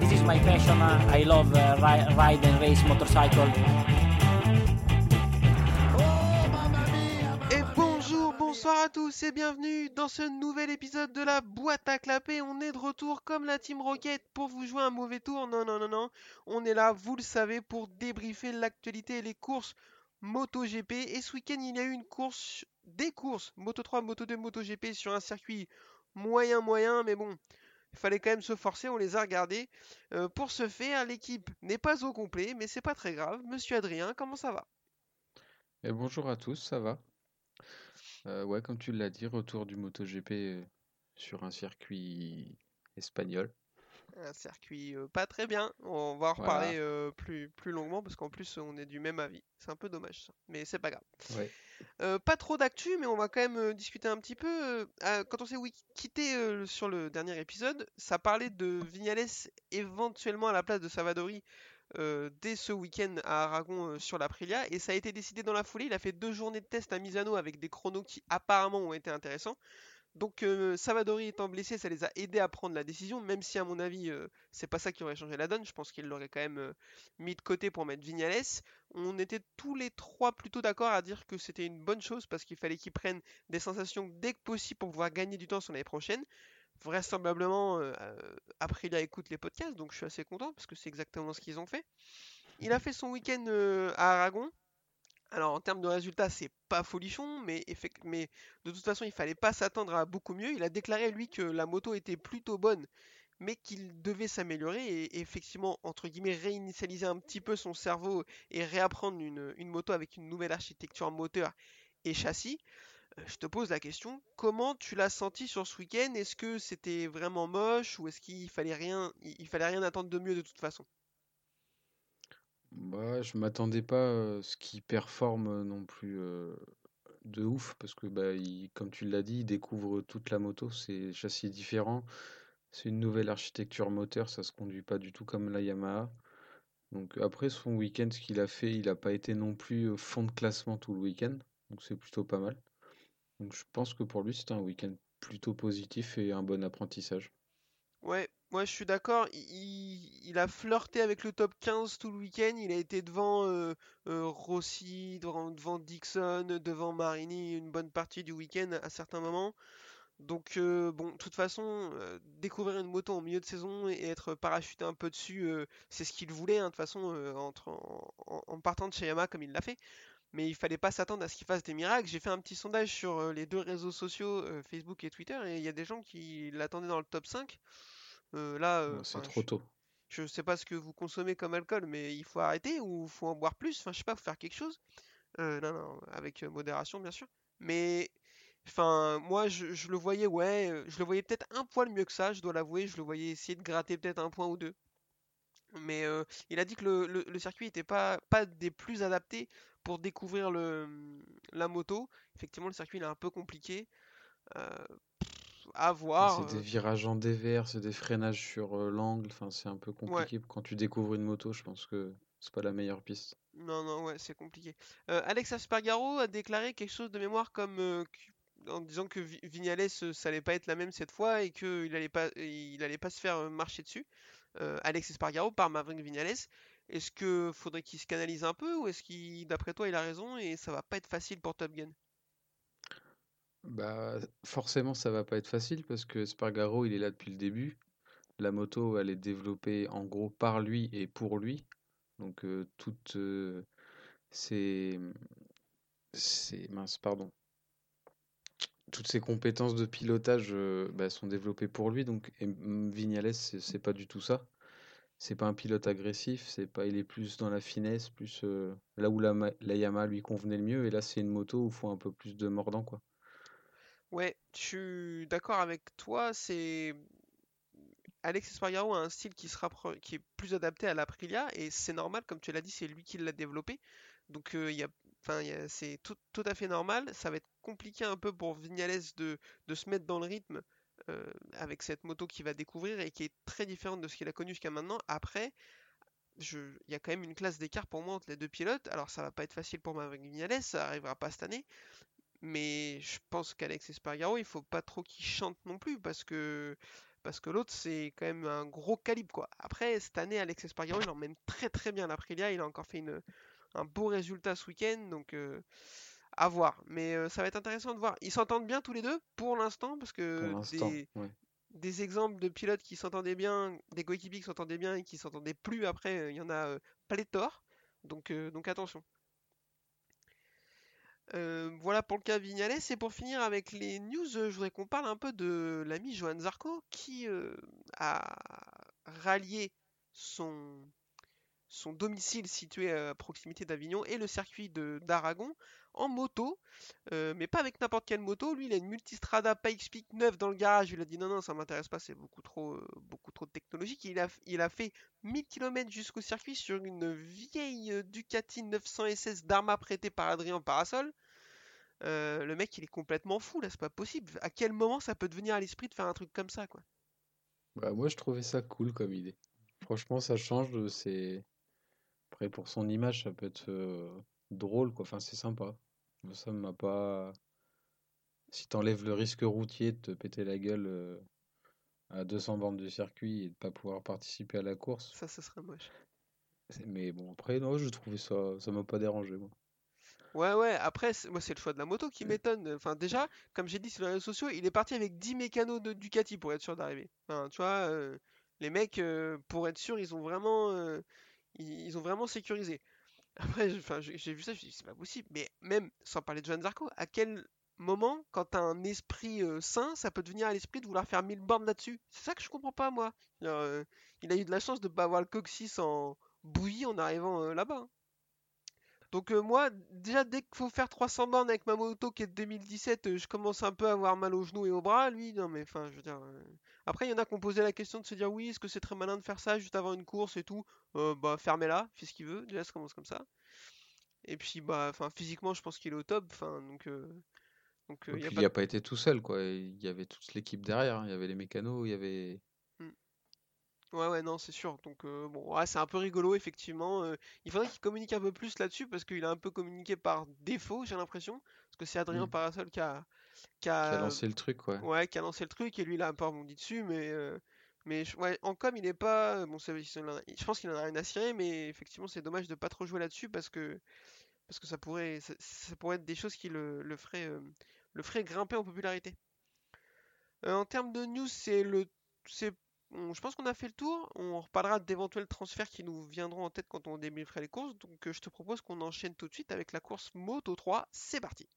this is my passion. Uh, I love uh, ri- ride and race motorcycle. Bonsoir à tous et bienvenue dans ce nouvel épisode de la boîte à clapper. On est de retour comme la Team Rocket pour vous jouer un mauvais tour. Non, non, non, non. On est là, vous le savez, pour débriefer l'actualité et les courses MotoGP. Et ce week-end, il y a eu une course, des courses Moto 3, Moto 2, MotoGP sur un circuit moyen, moyen, mais bon. Il fallait quand même se forcer, on les a regardés. Euh, pour ce faire, l'équipe n'est pas au complet, mais c'est pas très grave. Monsieur Adrien, comment ça va? Et bonjour à tous, ça va? Euh, ouais, comme tu l'as dit, retour du MotoGP euh, sur un circuit espagnol. Un circuit euh, pas très bien. On va en reparler plus, plus longuement parce qu'en plus on est du même avis. C'est un peu dommage ça, mais c'est pas grave. Ouais. Pas trop d'actu, mais on va quand même discuter un petit peu. quand on s'est quitté sur le dernier épisode, ça parlait de Vignales éventuellement à la place de Savadori dès ce week-end à Aragon sur l'Aprilia, et ça a été décidé dans la foulée. Il a fait deux journées de test à Misano avec des chronos qui apparemment ont été intéressants. Donc euh, Savadori étant blessé, ça les a aidés à prendre la décision, même si à mon avis euh, c'est pas ça qui aurait changé la donne. Je pense qu'il l'aurait quand même euh, mis de côté pour mettre Vignales. On était tous les trois plutôt d'accord à dire que c'était une bonne chose parce qu'il fallait qu'ils prennent des sensations dès que possible pour pouvoir gagner du temps sur l'année prochaine. Vraisemblablement, euh, euh, Aprilia écoute les podcasts, donc je suis assez content parce que c'est exactement ce qu'ils ont fait. Il a fait son week-end à Aragon. Alors en termes de résultats, c'est pas folichon, mais, de toute façon, il fallait pas s'attendre à beaucoup mieux. Il a déclaré lui que la moto était plutôt bonne, mais qu'il devait s'améliorer et effectivement, entre guillemets, réinitialiser un petit peu son cerveau et réapprendre une, moto avec une nouvelle architecture moteur et châssis. Euh, Je te pose la question, comment tu l'as senti sur ce week-end? Est-ce que c'était vraiment moche ou est-ce qu'il fallait rien attendre de mieux de toute façon? Bah, je m'attendais pas à ce qu'il performe non plus de ouf, parce que bah, comme tu l'as dit, il découvre toute la moto, c'est châssis différent, c'est une nouvelle architecture moteur, ça se conduit pas du tout comme la Yamaha. Donc après son week-end, ce qu'il a fait, il a pas été non plus fond de classement tout le week-end, donc c'est plutôt pas mal. Donc je pense que pour lui, c'était un week-end plutôt positif et un bon apprentissage. Ouais, moi je suis d'accord. Il, a flirté avec le top 15 tout le week-end. Il a été devant euh, euh, Rossi, devant, devant Dixon, devant Marini une bonne partie du week-end à certains moments. Donc euh, bon, de toute façon, euh, découvrir une moto en milieu de saison et être parachuté un peu dessus, c'est ce qu'il voulait, hein, de toute façon, entre, en, en- partant de chez Yamaha comme il l'a fait. Mais il fallait pas s'attendre à ce qu'il fasse des miracles. J'ai fait un petit sondage sur les deux réseaux sociaux, Facebook et Twitter, et il y a des gens qui l'attendaient dans le top 5. Euh, là, euh, c'est trop je, tôt. je sais pas ce que vous consommez comme alcool, mais il faut arrêter ou faut en boire plus. Enfin, je sais pas, faut faire quelque chose. Euh, non, non, avec modération, bien sûr. Mais, enfin, moi, je, je le voyais, ouais, je le voyais peut-être un poil mieux que ça, je dois l'avouer. Je le voyais essayer de gratter peut-être un point ou deux. Mais euh, il a dit que le, le- le circuit était pas, pas des plus adaptés pour découvrir le, la moto. Effectivement, le circuit il est un peu compliqué. Euh, à Ouais, voir. C'est des euh, virages en dévers, c'est des freinages sur euh, l'angle, enfin c'est un peu ouais. compliqué. Quand tu découvres une moto, je pense que c'est pas la meilleure piste. Non, non, ouais, c'est compliqué. Euh, Alex Aspargaro a déclaré quelque chose de mémoire comme euh, en disant que Vi- Vignales, ça allait pas être la même cette fois et qu'il allait pas, il allait pas se faire marcher dessus. Euh, Alex Espargaro par Maverick Vignales. Est-ce que faudrait qu'il se canalise un peu ou est-ce qu'il, d'après toi, il a raison et ça va pas être facile pour Top Gun? Bah forcément ça va pas être facile parce que Spargaro il est là depuis le début. La moto elle est développée en gros par lui et pour lui. Donc euh, toutes euh, ses, ses- mince pardon toutes ses compétences de pilotage euh, bah, sont développées pour lui. Donc et mm, Vignales c'est pas du tout ça. C'est pas un pilote agressif, c'est pas, il est plus dans la finesse, plus là où la, la Yamaha lui convenait le mieux, et là c'est une moto où il faut un peu plus de mordant, quoi. Ouais, je suis d'accord avec toi. C'est Alex Espargaro a un style qui qui est plus adapté à l'Aprilia et c'est normal, comme tu l'as dit, c'est lui qui l'a développé. Donc euh, a, enfin, c'est tout, à fait normal. Ça va être compliqué un peu pour Vignales de, se mettre dans le rythme euh, avec cette moto qu'il va découvrir et qui est très différente de ce qu'il a connu jusqu'à maintenant. Après, je, il y a quand même une classe d'écart pour moi entre les deux pilotes. Alors ça va pas être facile pour Maverick Vignales, ça arrivera pas cette année. Mais je pense qu'Alex Espargaro, il faut pas trop qu'il chante non plus parce que parce que l'autre c'est quand même un gros calibre quoi. Après cette année Alex Espargaro il emmène très très bien l'Aprilia, il a encore fait une, un beau résultat ce week-end donc euh, à voir. Mais euh, ça va être intéressant de voir. Ils s'entendent bien tous les deux pour l'instant parce que des, ouais. des exemples de pilotes qui s'entendaient bien, des coéquipiers qui s'entendaient bien et qui s'entendaient plus après, euh, il y en a euh, pléthore. Donc, donc attention. Euh, voilà pour le cas Vignales. Et pour finir avec les news, euh, je voudrais qu'on parle un peu de l'ami Johan Zarco qui euh, a rallié son, domicile situé à proximité d'Avignon et le circuit d'Aragon en moto, euh, mais pas avec n'importe quelle moto. Lui, il a une Multistrada Pikes Peak 9 dans le garage. Il a dit non, non, ça m'intéresse pas, c'est beaucoup trop, euh, beaucoup trop technologique. Il a, il a fait 1000 km jusqu'au circuit sur une vieille euh, Ducati 900 SS d'Arma prêtée par Adrien Parasol. Le mec, il est complètement fou là, c'est pas possible. À quel moment ça peut devenir à l'esprit de faire un truc comme ça, quoi? Bah, moi, je trouvais ça cool comme idée. Franchement, ça change. de- après pour son image, ça peut être drôle, quoi. Enfin, c'est sympa. Ça m'a pas. Si t'enlèves le risque routier de te péter la gueule euh, à 200 bornes du circuit et de pas pouvoir participer à la course. Ça, ça serait moche. Mais bon, après, non, je trouvais ça, ça m'a pas dérangé, moi. Ouais, ouais, après, moi, c'est le choix de la moto qui m'étonne. Enfin, déjà, comme j'ai dit sur les réseaux sociaux, il est parti avec 10 mécanos de Ducati pour être sûr d'arriver. Enfin, tu vois, euh, les mecs, euh, pour être sûr, ils ont vraiment, ils ont vraiment sécurisé. Après, j'ai vu ça, je me suis dit, c'est pas possible. Mais même, sans parler de Joan Zarco, à quel moment, quand t'as un esprit euh, sain, ça peut devenir à l'esprit de vouloir faire 1000 bornes là-dessus? C'est ça que je comprends pas, moi. Euh, il a eu de la chance de pas avoir le coccyx en bouillie en arrivant euh, là-bas. hein. Donc euh, moi, déjà dès qu'il faut faire 300 bornes avec ma moto qui est de 2017, euh, je commence un peu à avoir mal aux genoux et aux bras. Lui, non mais enfin, je veux dire. euh, Après, il y en a qui ont posé la question de se dire oui, est-ce que c'est très malin de faire ça juste avant une course et tout? Euh, bah fermez-la, fais ce qu'il veut. Déjà, ça commence comme ça. Et puis bah, enfin, physiquement, je pense qu'il est au top. Enfin, donc euh, donc Et y a puis, pas il de- a pas été tout seul, quoi. Il y avait toute l'équipe derrière. hein. Il y avait les mécanos, il y avait. Ouais, ouais, non, c'est sûr. Donc, euh, bon, ouais, c'est un peu rigolo, effectivement. euh, il faudrait qu'il communique un peu plus là-dessus parce qu'il a un peu communiqué par défaut, j'ai l'impression. Parce que c'est Adrien Mm. Parasol qui a, qui Qui a lancé le truc, ouais. ouais, qui a lancé le truc et lui, il a un peu rebondi dessus. Mais, euh, mais ouais, en com, il est pas. Bon, je pense qu'il en a rien à cirer, mais effectivement, c'est dommage de pas trop jouer là-dessus parce que, parce que ça pourrait, ça, ça pourrait être des choses qui le, le feraient, euh, le feraient grimper en popularité. En termes de news, c'est le, c'est, je pense qu'on a fait le tour. On reparlera d'éventuels transferts qui nous viendront en tête quand on débrieferait les courses. Donc, euh, je te propose qu'on enchaîne tout de suite avec la course Moto 3. C'est parti.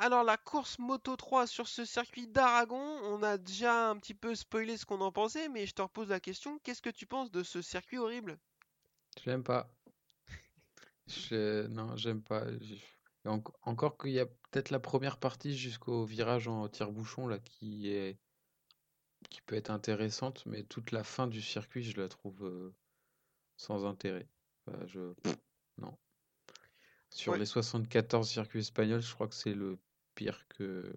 Alors, la course Moto 3 sur ce circuit d'Aragon, on a déjà un petit peu spoilé ce qu'on en pensait, mais je te repose la question, qu'est-ce que tu penses de ce circuit horrible? Je l'aime pas. Je... Non, j'aime pas. Encore qu'il y a peut-être la première partie jusqu'au virage en tire-bouchon là qui est qui peut être intéressante, mais toute la fin du circuit, je la trouve euh, sans intérêt. Enfin, je... Non. Sur Ouais. les 74 circuits espagnols, je crois que c'est le pire que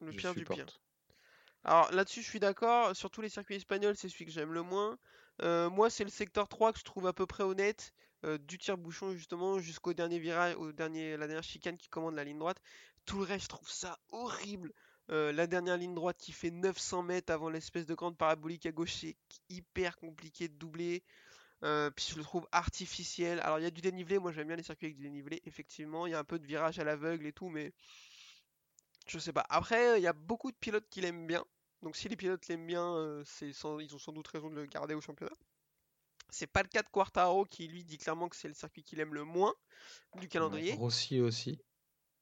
Le je pire du pire. Alors là-dessus, je suis d'accord. Sur tous les circuits espagnols, c'est celui que j'aime le moins. Euh, moi, c'est le secteur 3 que je trouve à peu près honnête. Euh, du tire-bouchon, justement, jusqu'au dernier virage, au dernier, la dernière chicane qui commande la ligne droite. Tout le reste, je trouve ça horrible. Euh, la dernière ligne droite qui fait 900 mètres avant l'espèce de grande parabolique à gauche, c'est hyper compliqué de doubler. Euh, puis je le trouve artificiel. Alors il y a du dénivelé, moi j'aime bien les circuits avec du dénivelé, effectivement. Il y a un peu de virage à l'aveugle et tout, mais je sais pas. Après, il y a beaucoup de pilotes qui l'aiment bien. Donc si les pilotes l'aiment bien, ils ont sans doute raison de le garder au championnat. C'est pas le cas de Quartaro qui lui dit clairement que c'est le circuit qu'il aime le moins du calendrier. Rossi aussi.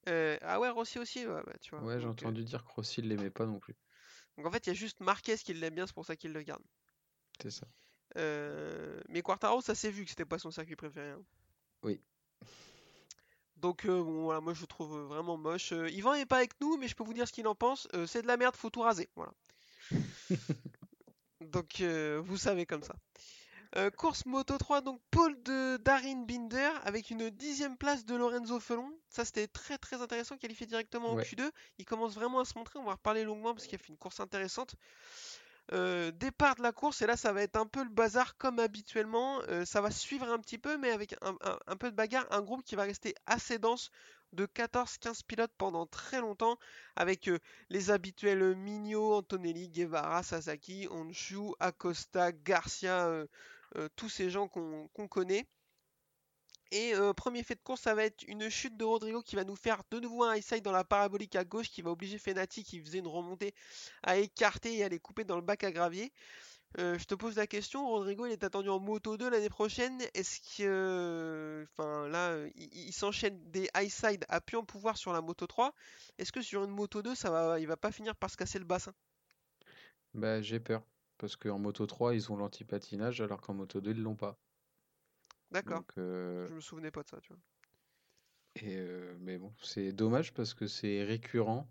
Euh, ah ouais, Rossi aussi, ouais, bah, tu vois. Ouais, j'ai Donc, euh, entendu dire que Rossi ne l'aimait pas non plus. donc en fait, il y a juste Marquez qui l'aime bien, c'est pour ça qu'il le garde. C'est ça. Euh, mais Quartaro, ça s'est vu que c'était pas son circuit préféré. hein. Oui. Donc bon, voilà, moi je le trouve vraiment moche. Yvan est pas avec nous, mais je peux vous dire ce qu'il en pense. C'est de la merde, faut tout raser. Voilà. Donc vous savez comme ça. Euh, course Moto 3, donc pole de Darin Binder avec une dixième place de Lorenzo Felon. Ça c'était très très intéressant, qualifié directement en Ouais. Q2. Il commence vraiment à se montrer, on va en reparler longuement parce qu'il a fait une course intéressante. Euh, départ de la course, et là ça va être un peu le bazar comme habituellement. Euh, ça va suivre un petit peu, mais avec un, un- un peu de bagarre. Un groupe qui va rester assez dense de 14-15 pilotes pendant très longtemps, avec euh, les habituels Mignot, Antonelli, Guevara, Sasaki, Honshu, Acosta, Garcia, tous ces gens qu'on connaît. Et euh, premier fait de course, ça va être une chute de Rodrigo qui va nous faire de nouveau un high dans la parabolique à gauche qui va obliger Fenati qui faisait une remontée à écarter et à les couper dans le bac à gravier. Euh, je te pose la question, Rodrigo il est attendu en Moto 2 l'année prochaine. Est-ce que, euh, enfin là, euh, il, s'enchaîne des high side à plus en pouvoir sur la Moto 3. Est-ce que sur une Moto 2, ça va, il va pas finir par se casser le bassin? Bah, j'ai peur. Parce qu'en Moto 3, ils ont l'anti-patinage, alors qu'en Moto 2, ils l'ont pas. D'accord, euh, je me souvenais pas de ça, tu vois. et, euh, mais bon, c'est dommage parce que c'est récurrent.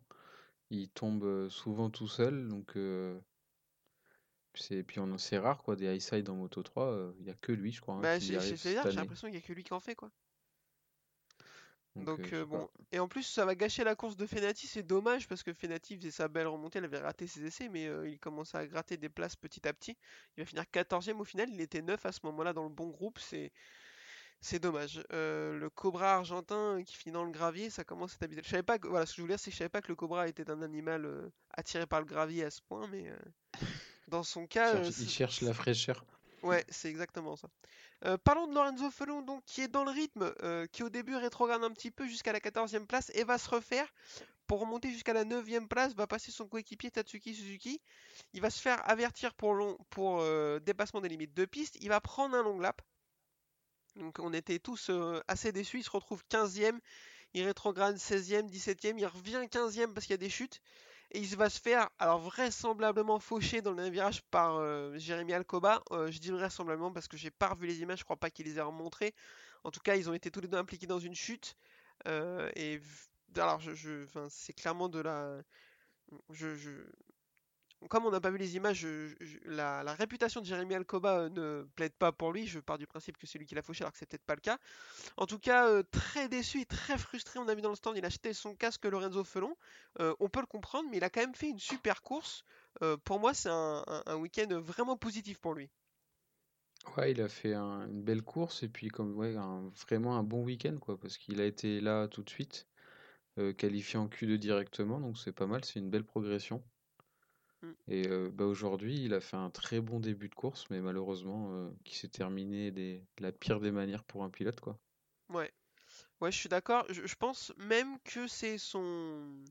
Il tombe euh, souvent tout seul. Donc, euh, c'est, puis on, c'est rare, quoi, des high side en Moto 3. euh, Il y a que lui, je crois, hein, Bah, c'est dire, j'ai l'impression qu'il y a que lui qui en fait quoi. Donc, euh, euh, pas. bon, et en plus ça va gâcher la course de Fenati, c'est dommage parce que Fenati faisait sa belle remontée, il avait raté ses essais, mais euh, il commençait à gratter des places petit à petit. Il va finir 14 au final, il était 9 à ce moment-là dans le bon groupe, c'est c'est dommage. Euh, le Cobra argentin qui finit dans le gravier, ça commence à être habituel. Je savais pas que, voilà, ce que je voulais dire, c'est que je savais pas que le Cobra était un animal attiré par le gravier à ce point, mais dans son cas, cherche, il cherche la fraîcheur. Ouais, c'est exactement ça. Euh, parlons de Lorenzo Felon, donc, qui est dans le rythme, euh, qui au début rétrograde un petit peu jusqu'à la 14e place et va se refaire pour remonter jusqu'à la 9e place, va passer son coéquipier Tatsuki Suzuki. Il va se faire avertir pour, euh, dépassement des limites de piste. Il va prendre un long lap. Donc on était tous assez déçus. Il se retrouve 15e. Il rétrograde 16e, 17e. Il revient 15e parce qu'il y a des chutes. Il va se faire, alors vraisemblablement fauché dans le virage par euh, Jérémy Alcoba. Euh, je dis vraisemblablement parce que j'ai pas revu les images, je crois pas qu'il les ait remontrées. En tout cas, ils ont été tous les deux impliqués dans une chute. Euh, et alors, je, c'est clairement de la. Je, je- Comme on n'a pas vu les images, la, réputation de Jérémy Alcoba euh, ne plaide pas pour lui. Je pars du principe que c'est lui qui l'a fauché, alors que c'est peut-être pas le cas. En tout cas, euh, très déçu et très frustré, on a vu dans le stand, il a acheté son casque Lorenzo Felon. Euh, on peut le comprendre, mais il a quand même fait une super course. Pour moi, c'est un, week-end vraiment positif pour lui. Ouais, il a fait un- une belle course et puis comme ouais, vraiment un bon week-end quoi, parce qu'il a été là tout de suite, qualifié en Q2 directement, donc c'est pas mal, c'est une belle progression. Mm. Et euh, bah, aujourd'hui, il a fait un très bon début de course, mais malheureusement, euh, qui s'est terminé des, de la pire des manières pour un pilote quoi. Ouais, ouais, je suis d'accord. Je, je pense même que c'est son,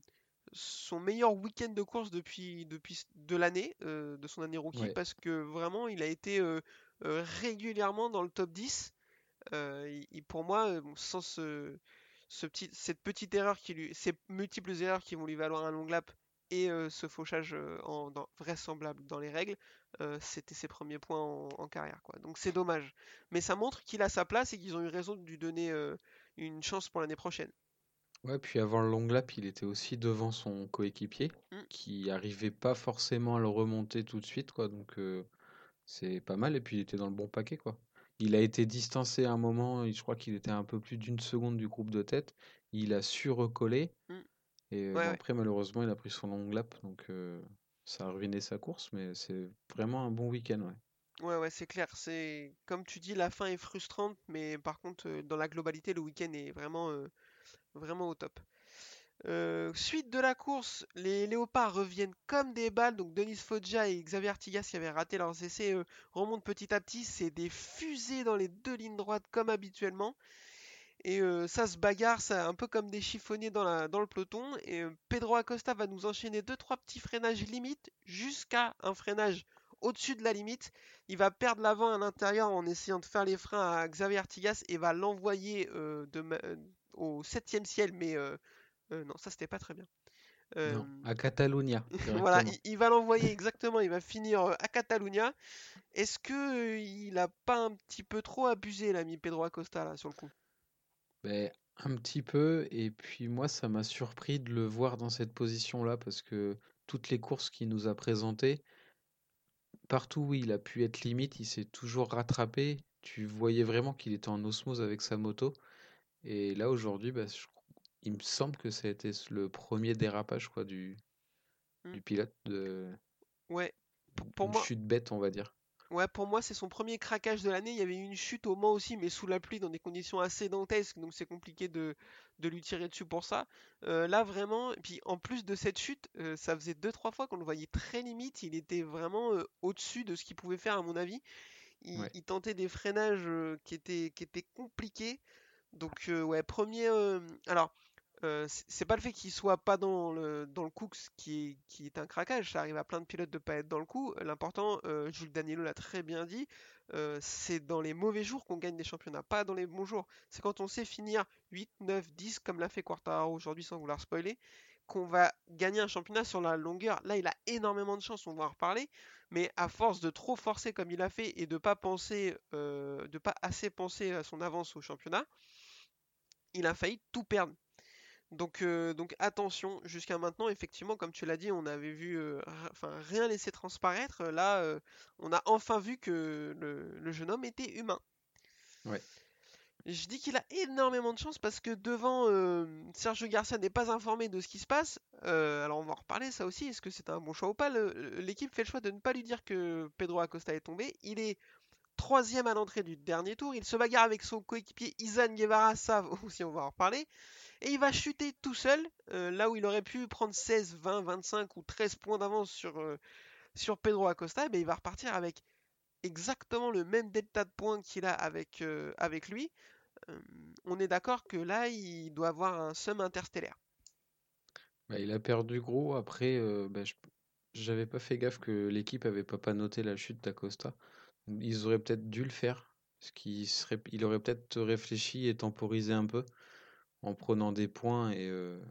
son meilleur week-end de course depuis, depuis de l'année, euh, de son année rookie, Ouais. parce que vraiment, il a été régulièrement dans le top 10. Euh, il- il- pour moi, bon, sans ce, ce petit, cette petite erreur qui lui, ces multiples erreurs qui vont lui valoir un long lap et euh, ce fauchage euh, en, dans- vraisemblable dans les règles, euh, c'était ses premiers points en, en carrière, quoi. Donc c'est dommage. Mais ça montre qu'il a sa place et qu'ils ont eu raison de lui donner euh, une chance pour l'année prochaine. Ouais, puis avant le long lap, il était aussi devant son coéquipier, Mm. qui arrivait pas forcément à le remonter tout de suite quoi, donc c'est pas mal et puis il était dans le bon paquet quoi. Il a été distancé à un moment, je crois qu'il était un peu plus d'une seconde du groupe de tête. Il a su recoller. Mm. Et euh, Ouais, bon, ouais. après, malheureusement, il a pris son long lap. Donc, euh, ça a ruiné sa course. Mais c'est vraiment un bon week-end. Ouais. Ouais, ouais, c'est clair. C'est comme tu dis, la fin est frustrante, mais par contre, euh, dans la globalité, le week-end est vraiment, euh, vraiment au top. Suite de la course, les léopards reviennent comme des balles. Donc Denis Foggia et Xavier Artigas qui avaient raté leurs essais remontent petit à petit. C'est des fusées dans les deux lignes droites comme habituellement. Et euh, ça se bagarre, ça un peu comme des chiffonniers dans, la, dans le peloton. Et euh, Pedro Acosta va nous enchaîner deux trois petits freinages limites jusqu'à un freinage au-dessus de la limite. Il va perdre l'avant à l'intérieur en essayant de faire les freins à Xavier Artigas et va l'envoyer au septième ciel. Mais euh, non, ça c'était pas très bien. Euh, Non, à Catalunya, voilà, il, il va l'envoyer exactement, il va finir à Catalunya. Est-ce que euh, il a pas un petit peu trop abusé l'ami Pedro Acosta là sur le coup? Ben, un petit peu. Et puis, moi, ça m'a surpris de le voir dans cette position-là. Parce que toutes les courses qu'il nous a présentées, partout où il a pu être limite, il s'est toujours rattrapé. Tu voyais vraiment qu'il était en osmose avec sa moto. Et là, aujourd'hui, bah, je- il me semble que ça a été le premier dérapage quoi, du, Mm. du pilote de, Ouais, pour une moi, chute bête, on va dire. Ouais, pour moi, c'est son premier craquage de l'année. Il y avait eu une chute au Mans aussi, mais sous la pluie, dans des conditions assez dantesques, donc c'est compliqué de, de lui tirer dessus pour ça. Euh, là, vraiment, et puis en plus de cette chute, euh, ça faisait deux trois fois qu'on le voyait très limite. Il était vraiment euh, au-dessus de ce qu'il pouvait faire, à mon avis. Il, Ouais. il tentait des freinages qui étaient, qui étaient compliqués. Donc, ouais, premier. alors, euh, c'est pas le fait qu'il soit pas dans le, dans le qui est, un craquage. Ça arrive à plein de pilotes de pas être dans le coup. L'important, euh, Jules Danilo l'a très bien dit, euh, c'est dans les mauvais jours qu'on gagne des championnats, pas dans les bons jours. C'est quand on sait finir 8, 9, 10, comme l'a fait Quartararo aujourd'hui sans vouloir spoiler, qu'on va gagner un championnat sur la longueur. Là, il a énormément de chance, on va en reparler. Mais à force de trop forcer comme il a fait et de pas penser, de pas assez penser à son avance au championnat, il a failli tout perdre. Donc, euh, donc attention, jusqu'à maintenant, effectivement, comme tu l'as dit, on avait vu euh, enfin, rien laisser transparaître. Là, euh, on a enfin vu que le, le jeune homme était humain. Ouais. Je dis qu'il a énormément de chance parce que devant, Sergio Garcia n'est pas informé de ce qui se passe. Alors on va en reparler ça aussi, est-ce que c'est un bon choix ou pas? L'équipe fait le choix de ne pas lui dire que Pedro Acosta est tombé. Il est troisième à l'entrée du dernier tour. Il se bagarre avec son coéquipier Izan Guevara, ça aussi on va en reparler. Et il va chuter tout seul, euh, là où il aurait pu prendre 16, 20, 25 ou 13 points d'avance sur, euh, sur Pedro Acosta, eh ben, il va repartir avec exactement le même delta de points qu'il a avec, euh, avec lui. On est d'accord que là, il doit avoir un sum interstellaire. Bah, il a perdu gros. Après, bah, j'avais pas fait gaffe que l'équipe avait pas noté la chute d'Acosta. Ils auraient peut-être dû le faire. Ce qui serait, il aurait peut-être réfléchi et temporisé un peu en prenant des points et euh,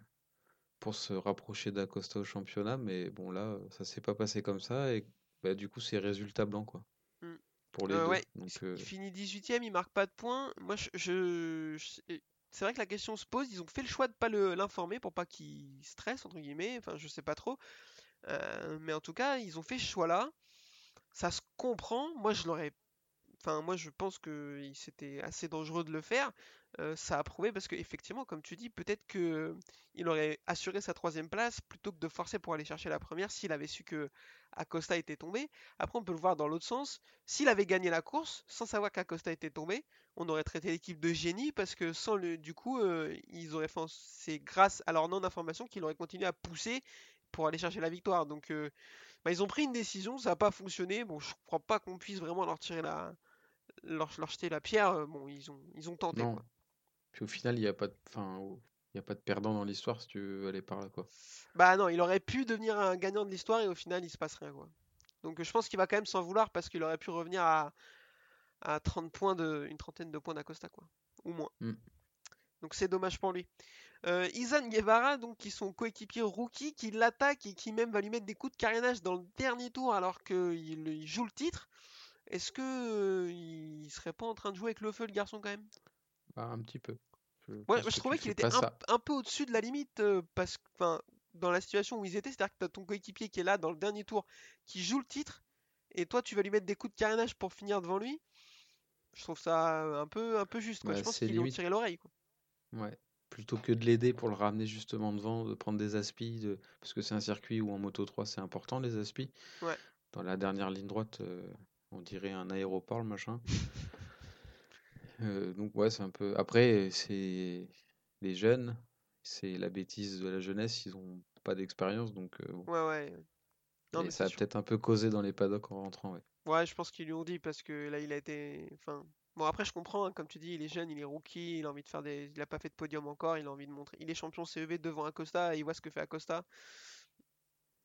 pour se rapprocher d'Acosta au championnat. Mais bon, là, ça s'est pas passé comme ça et bah, du coup, c'est résultat blanc quoi Mm. pour les Euh, deux. ouais, Donc, il euh, finit 18ème, il marque pas de points. Moi, je, je- je- c'est vrai que la question se pose. Ils ont fait le choix de pas l'informer pour pas qu'il stresse entre guillemets. Enfin, je sais pas trop. Euh, mais en tout cas, ils ont fait ce choix-là. Ça se comprend. Moi, je l'aurais. Enfin, moi, je pense que c'était assez dangereux de le faire. Euh, ça a prouvé parce que effectivement, comme tu dis, peut-être que il aurait assuré sa troisième place plutôt que de forcer pour aller chercher la première s'il avait su que Acosta était tombé. Après, on peut le voir dans l'autre sens. S'il avait gagné la course sans savoir qu'Acosta était tombé, on aurait traité l'équipe de génie parce que sans le, du coup, euh, ils auraient fait. C'est grâce à leur non-information qu'ils auraient continué à pousser pour aller chercher la victoire. Donc, euh, bah, ils ont pris une décision, ça n'a pas fonctionné. Bon, je crois pas qu'on puisse vraiment leur tirer la, leur, leur jeter la pierre. euh, Bon, ils ont, ils ont tenté non. quoi. Puis au final, il n'y a pas de, enfin, au- il y a pas de perdant dans l'histoire si tu veux aller par là quoi. Bah non, il aurait pu devenir un gagnant de l'histoire et au final, il se passe rien quoi. Donc, je pense qu'il va quand même s'en vouloir parce qu'il aurait pu revenir à, à 30 points de, une trentaine de points d'Acosta quoi, ou moins. Mm. Donc c'est dommage pour lui. Euh, Izan Guevara, donc qui est son coéquipier rookie, qui l'attaque et qui même va lui mettre des coups de carénage dans le dernier tour alors qu'il il joue le titre. Est-ce que euh, il serait pas en train de jouer avec le feu le garçon quand même? Bah, un petit peu. Je Ouais, je trouvais tu qu'il était un, peu au-dessus de la limite euh, parce que, dans la situation où ils étaient, c'est-à-dire que t'as ton coéquipier qui est là dans le dernier tour, qui joue le titre, et toi tu vas lui mettre des coups de carénage pour finir devant lui. Je trouve ça un peu, un peu juste, quoi. Bah, Je pense qu'ils lui ont limite. tiré l'oreille. Ouais. Plutôt que de l'aider pour le ramener justement devant, de prendre des aspis, de... parce que c'est un circuit où en Moto 3 c'est important les aspis. Ouais. Dans la dernière ligne droite, euh, on dirait un aéroport le machin. Euh, donc ouais, c'est un peu. Après, c'est les jeunes, c'est la bêtise de la jeunesse, ils ont pas d'expérience, donc euh, bon. Ouais, ouais. Non, Et mais ça a peut-être un peu causé dans les paddocks en rentrant, ouais. Ouais, je pense qu'ils lui ont dit parce que là, il a été. Enfin. Bon, après, je comprends, hein, comme tu dis, il est jeune, il est rookie, il a envie de faire des. Il a pas fait de podium encore, il a envie de montrer. Il est champion CEV devant Acosta, et il voit ce que fait Acosta.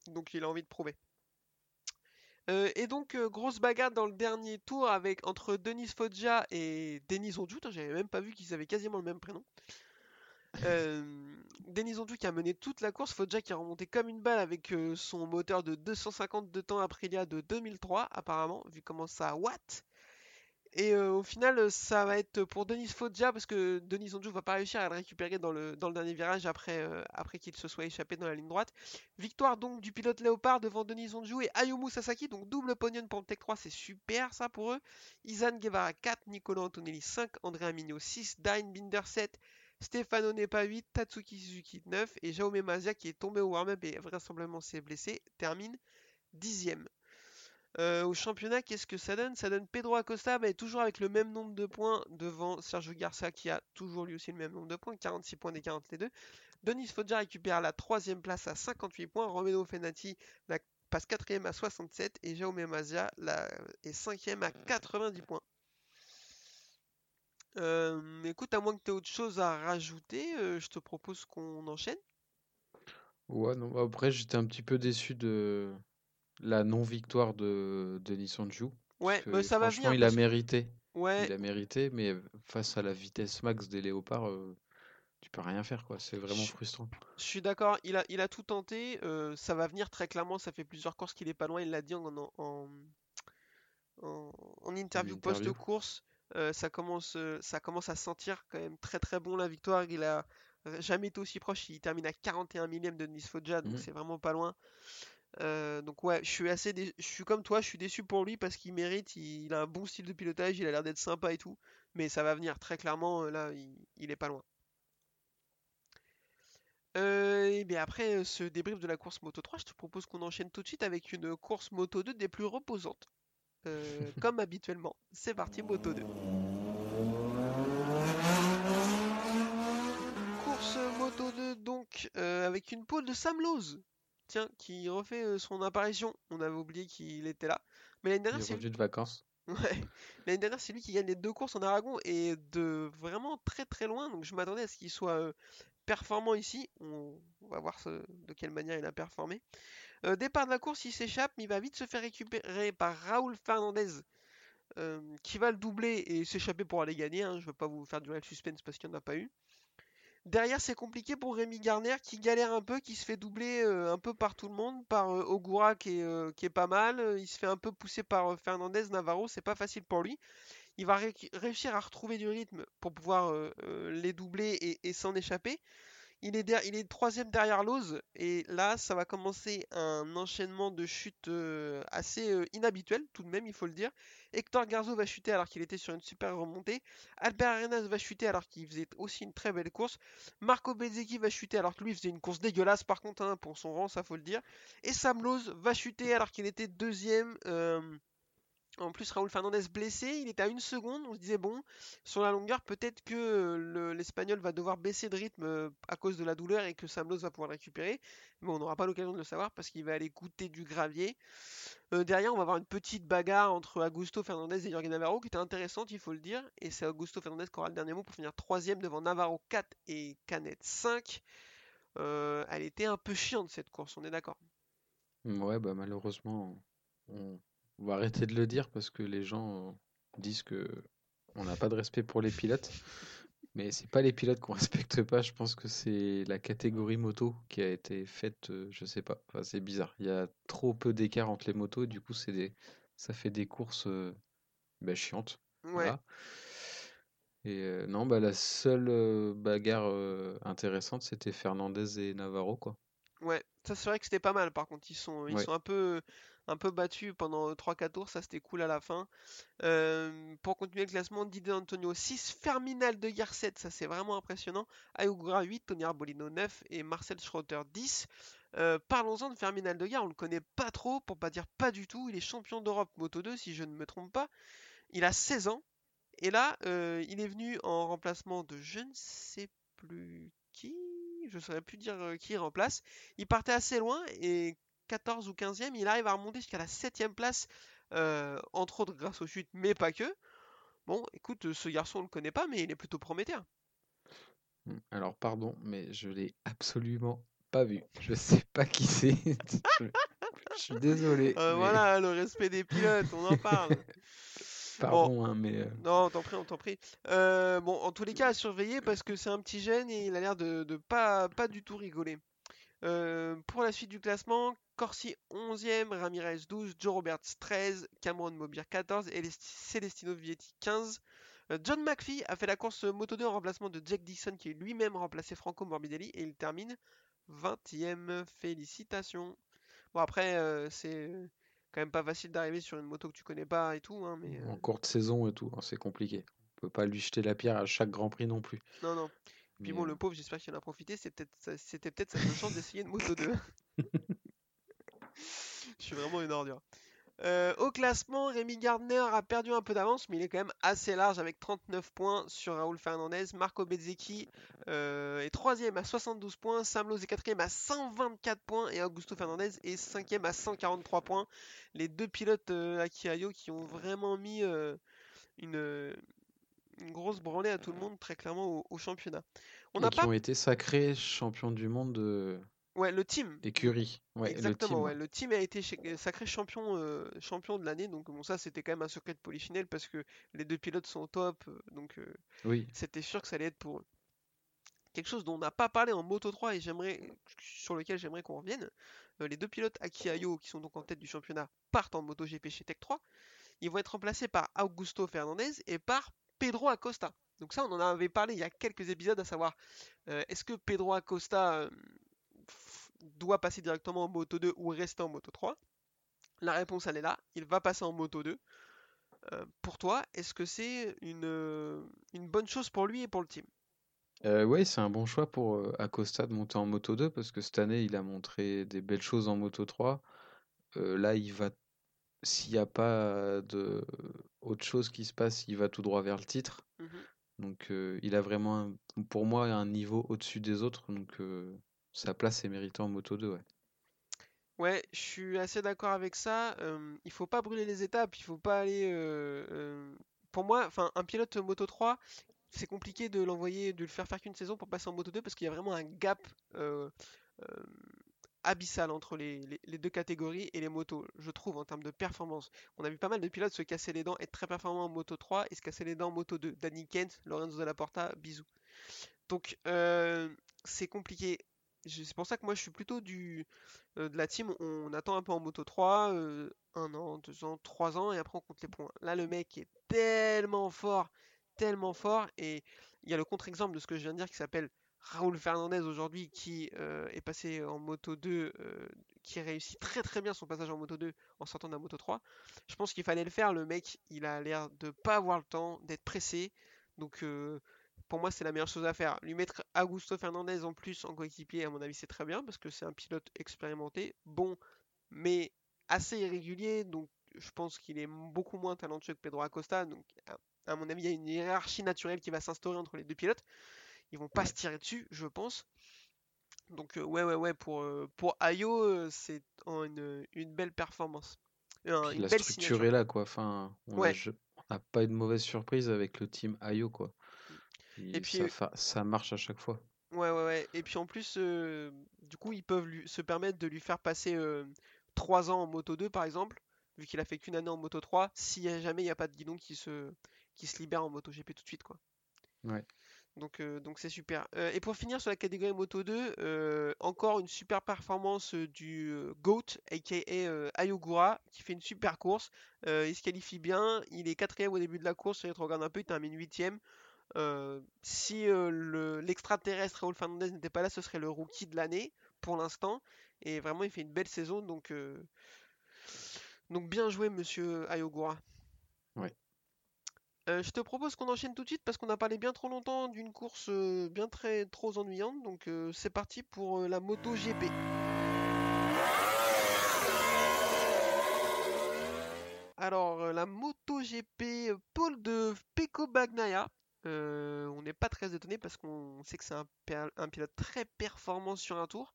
Donc, il a envie de prouver. Euh, et donc, euh, grosse bagarre dans le dernier tour avec entre Denis Foggia et Denis Ondu. Putain, J'avais même pas vu qu'ils avaient quasiment le même prénom. Euh, Denis qui a mené toute la course. Foggia qui a remonté comme une balle avec son moteur de 250 de temps Aprilia de 2003, apparemment, vu comment ça watt. Et euh, au final, euh, ça va être pour Denis Foggia parce que Denis Onju va pas réussir à le récupérer dans le, dernier virage après, euh, après qu'il se soit échappé dans la ligne droite. Victoire donc du pilote Léopard devant Denis Onju et Ayumu Sasaki, donc double podium pour le Tech 3, c'est super ça pour eux. Izan Guevara 4, Nicolas Antonelli 5, Andrea Mignot 6, Dine Binder 7, Stefano Nepa 8, Tatsuki Suzuki 9 et Jaume Mazia qui est tombé au warm-up et vraisemblablement s'est blessé, termine dixième. Euh, au championnat, qu'est-ce que ça donne? Ça donne Pedro Acosta, mais toujours avec le même nombre de points devant Sergio Garcia qui a toujours lui aussi le même nombre de points, 46 points des 40 les deux. Denis Foggia récupère la troisième place à 58 points. Romero Fenati la passe quatrième à 67 et Jaume Mazia est cinquième à 90 points. Euh, écoute, à moins que tu aies autre chose à rajouter, euh, je te propose qu'on enchaîne. Ouais, non, après j'étais un petit peu déçu de la non-victoire de Denis Sanju. Ouais, mais ça va venir. il a mérité. Ouais, Il a mérité, mais face à la vitesse max des léopards, euh, tu peux rien faire, quoi. C'est vraiment Je- frustrant. je suis d'accord. Il a, il a tout tenté. euh, ça va venir très clairement. Ça fait plusieurs courses qu'il est pas loin. Il l'a dit en, en, en, en- en interview interview. post-course. Euh, ça commence, ça commence à sentir quand même très très bon la victoire. Il a jamais été aussi proche. Il termine à 41 millième de Nice Foggia, donc Mhm. c'est vraiment pas loin. Euh, donc ouais, je suis assez, dé- je suis comme toi, je suis déçu pour lui parce qu'il mérite. Il, il a un bon style de pilotage, il a l'air d'être sympa et tout. Mais ça va venir très clairement. euh, Là, il, il est pas loin. Euh, et bien après ce débrief de la course Moto 3, je te propose qu'on enchaîne tout de suite avec une course Moto 2 des plus reposantes. Euh, comme habituellement. C'est parti, Moto 2. Course Moto 2 donc avec une pole de Sam Lowe. Tiens, qui refait euh, son apparition. On avait oublié qu'il était là. Mais l'année dernière, est c'est revenu de vacances. Ouais. L'année dernière, c'est lui qui gagne les deux courses en Aragon et de vraiment très très loin. Donc je m'attendais à ce qu'il soit euh, performant ici. On, va voir ce- de quelle manière il a performé. Euh, départ de la course, il s'échappe, mais il va vite se faire récupérer par Raoul Fernandez. euh, qui va le doubler et s'échapper pour aller gagner. hein. Je ne veux pas vous faire durer le suspense parce qu'il n'y en a pas eu. Derrière, c'est compliqué pour Rémi Garner qui galère un peu, qui se fait doubler euh, un peu par tout le monde, par euh, Ogura qui est, euh, qui est pas mal. Il se fait un peu pousser par Fernandez, Navarro, c'est pas facile pour lui. Il va ré- réussir à retrouver du rythme pour pouvoir les doubler et s'en échapper. Il est, troisième derrière Lowe's et là, ça va commencer un enchaînement de chutes euh, assez euh, inhabituel, tout de même, il faut le dire. Hector Garzo va chuter alors qu'il était sur une super remontée. Albert Arenas va chuter alors qu'il faisait aussi une très belle course. Marco Bezzecchi va chuter alors que lui faisait une course dégueulasse par contre hein, pour son rang, ça faut le dire. Et Sam Lowe va chuter alors qu'il était deuxième. euh, en plus, Raoul Fernandez blessé, il était à une seconde. On se disait, bon, sur la longueur, peut-être que le- l'Espagnol va devoir baisser de rythme euh, à cause de la douleur et que Sam Lowe va pouvoir le récupérer. Mais on n'aura pas l'occasion de le savoir parce qu'il va aller goûter du gravier. Euh, derrière, on va avoir une petite bagarre entre Augusto Fernandez et Jorge Navarro qui était intéressante, il faut le dire. Et c'est Augusto Fernandez qui aura le dernier mot pour finir troisième devant Navarro 4 et Canet 5. Euh, elle était un peu chiante cette course, on est d'accord? Ouais, bah malheureusement, on va arrêter de le dire parce que les gens euh, disent que on n'a pas de respect pour les pilotes. Mais c'est pas les pilotes qu'on respecte pas, je pense que c'est la catégorie moto qui a été faite, euh, je sais pas. Enfin, c'est bizarre. Il y a trop peu d'écart entre les motos, et du coup, c'est des, ça fait des courses euh, bah, chiantes. Ouais, Voilà. Et euh, non, bah la seule bagarre intéressante, c'était Fernandez et Navarro, quoi. ouais, ça c'est vrai que c'était pas mal par contre. Ils sont, ils Ouais. sont un peu, un peu battus pendant 3-4 tours, ça c'était cool à la fin. Euh, pour continuer le classement, Didier Antonio 6, Ferminal de Guerre 7, ça c'est vraiment impressionnant. Ayugura 8, Tony Arbolino 9 et Marcel Schroeter 10. Euh, Parlons-en de Ferminal de Guerre, on le connaît pas trop, pour pas dire pas du tout. Il est champion d'Europe Moto 2, si je ne me trompe pas. Il a 16 ans. Et là, euh, il est venu en remplacement de je ne sais plus qui. Je ne saurais plus dire euh, qui remplace. Il partait assez loin et 14 ou 15e, il arrive à remonter jusqu'à la 7e place, euh, entre autres grâce aux chutes, mais pas que. Bon, écoute, ce garçon, on le connaît pas, mais il est plutôt prometteur. Mm. Alors, pardon, mais je l'ai absolument pas vu. Je sais pas qui c'est. Je, je suis désolé. Euh, mais- Voilà, le respect des pilotes, on en parle. Pardon, hein, mais euh, Non, t'en prie, on t'en prie. Euh, bon, en tous les cas, à surveiller parce que c'est un petit jeune et il a l'air de, de pas, pas du tout rigoler. Euh, pour la suite du classement, Corsi 11e, Ramirez 12, Joe Roberts 13, Cameron Mobir 14 et les- Celestino Vietti 15. Euh, John McPhee a fait la course Moto 2 en remplacement de Jack Dixon qui lui-même remplacé Franco Morbidelli et il termine 20e. Félicitations. Bon, après, euh, c'est quand même pas facile d'arriver sur une moto que tu connais pas et tout, hein, mais euh, en courte saison et tout, hein, c'est compliqué. On peut pas lui jeter la pierre à chaque Grand Prix non plus. non, non. Puis bon, euh, le pauvre, j'espère qu'il en a profité. peut-être C'était peut-être sa seule chance d'essayer une moto 2. Je suis vraiment une ordure. Euh, au classement, Rémi Gardner a perdu un peu d'avance, mais il est quand même assez large avec 39 points sur Raoul Fernandez. Marco Bezzecchi euh, est 3 à 72 points. Sam Lowe est 4 à 124 points. Et Augusto Fernandez est 5 à 143 points. Les deux pilotes euh, Akiayo qui ont vraiment mis euh, une, une, grosse branlée à tout le monde, très clairement, au, championnat. On et qui ont été sacrés champions du monde de Ouais, le team. Écurie. Ouais, Exactement, le ouais. Le team a été sacré champion, euh, champion de l'année. Donc, bon, ça, c'était quand même un secret de Polichinelle parce que les deux pilotes sont au top. Euh, donc, euh, oui. c'était sûr que ça allait être pour eux. Quelque chose dont on n'a pas parlé en Moto 3 et j'aimerais, sur lequel j'aimerais qu'on revienne. les deux pilotes Aki Ayo, qui sont donc en tête du championnat, partent en MotoGP chez Tech 3. Ils vont être remplacés par Augusto Fernandez et par Pedro Acosta. Donc, ça, on en avait parlé il y a quelques épisodes, à savoir, est-ce que Pedro Acosta doit passer directement en moto 2 ou rester en moto 3 La réponse elle est là, il va passer en moto 2. Euh, pour toi, est-ce que c'est une, euh, une, bonne chose pour lui et pour le team? Euh, Oui, c'est un bon choix pour euh, Acosta de monter en moto 2 parce que cette année il a montré des belles choses en moto 3. là, il va, s'il n'y a pas de autre chose qui se passe, il va tout droit vers le titre. Mmh donc, il a vraiment, pour moi, un niveau au-dessus des autres. Donc, sa place est méritée en Moto 2, ouais. Ouais, je suis assez d'accord avec ça. Euh, il faut pas brûler les étapes, il faut pas aller. Pour moi, enfin, un pilote Moto 3, c'est compliqué de l'envoyer, de le faire faire qu'une saison pour passer en Moto 2 parce qu'il y a vraiment un gap abyssal entre les, deux catégories et les motos, je trouve, en termes de performance. On a vu pas mal de pilotes se casser les dents, être très performants en Moto 3 et se casser les dents en Moto 2. Danny Kent, Lorenzo Della Porta, bisous. Donc, c'est compliqué c'est pour ça que moi je suis plutôt du euh, de la team. On attend un peu en moto 3, euh, un an, deux ans, trois ans, et après on compte les points. Là, le mec est tellement fort, tellement fort, et il y a le contre-exemple de ce que je viens de dire qui s'appelle Raoul Fernandez aujourd'hui, qui euh, est passé en moto 2, qui réussit très très bien son passage en moto 2 en sortant la moto 3. Je pense qu'il fallait le faire. Le mec, il a l'air de pas avoir le temps, d'être pressé. Donc pour moi, c'est la meilleure chose à faire. Lui mettre Augusto Fernandez en plus en coéquipier, à mon avis, c'est très bien parce que c'est un pilote expérimenté, bon, mais assez irrégulier. Donc, je pense qu'il est beaucoup moins talentueux que Pedro Acosta. Donc, à mon avis, il y a une hiérarchie naturelle qui va s'instaurer entre les deux pilotes. Ils vont pas se tirer dessus, je pense. Donc, euh, ouais, ouais, ouais, pour, euh, pour Ayo, euh, c'est une, une, belle performance. une la belle structure est là, quoi. Enfin, on n'a pas eu de mauvaise surprise avec le team Ayo, quoi. Et, puis, ça, ça, marche à chaque fois. Ouais, ouais, ouais. Et puis en plus, euh, du coup, ils peuvent lui, se permettre de lui faire passer 3 euh, ans en moto 2, par exemple, vu qu'il a fait qu'une année en moto 3, si jamais il n'y a pas de guidon qui se, qui se libère en moto GP tout de suite, quoi. Ouais. Donc, euh, donc c'est super. et pour finir sur la catégorie Moto 2, encore une super performance du GOAT, aka Ayogura, qui fait une super course. il se qualifie bien, il est quatrième au début de la course, si tu regardes un peu, il termine huitième. Euh, si euh, l'extraterrestre Raoul Fernandez n'était pas là, ce serait le rookie de l'année pour l'instant. Et vraiment, il fait une belle saison. Donc, euh, donc bien joué, monsieur Ayogura. Ouais. Je te propose qu'on enchaîne tout de suite parce qu'on a parlé bien trop longtemps d'une course bien très trop ennuyante. Donc c'est parti pour la moto GP. Alors la moto GP Paul de Peko Bagnaia euh, on n'est pas très étonné parce qu'on sait que c'est un, pilote très performant sur un tour.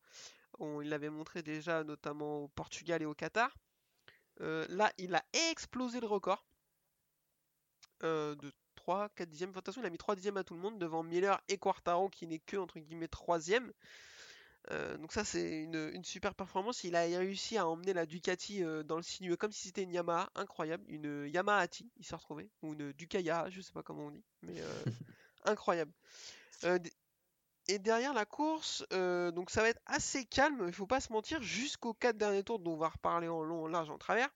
il l'avait montré déjà notamment au Portugal et au Qatar. Euh, là, il a explosé le record euh, de 3, 4 dixièmes. De toute façon, il a mis 3 dixièmes à tout le monde devant Miller et Quartaro qui n'est que entre guillemets 3 euh, donc ça c'est une, super performance. Il a réussi à emmener la Ducati euh, dans le sinueux comme si c'était une Yamaha, incroyable, une Yamaha T, il s'est retrouvé, ou une Ducaya, je sais pas comment on dit, mais euh, incroyable. et derrière la course, donc ça va être assez calme, il faut pas se mentir, jusqu'aux 4 derniers tours dont on va reparler en long, en large, en travers.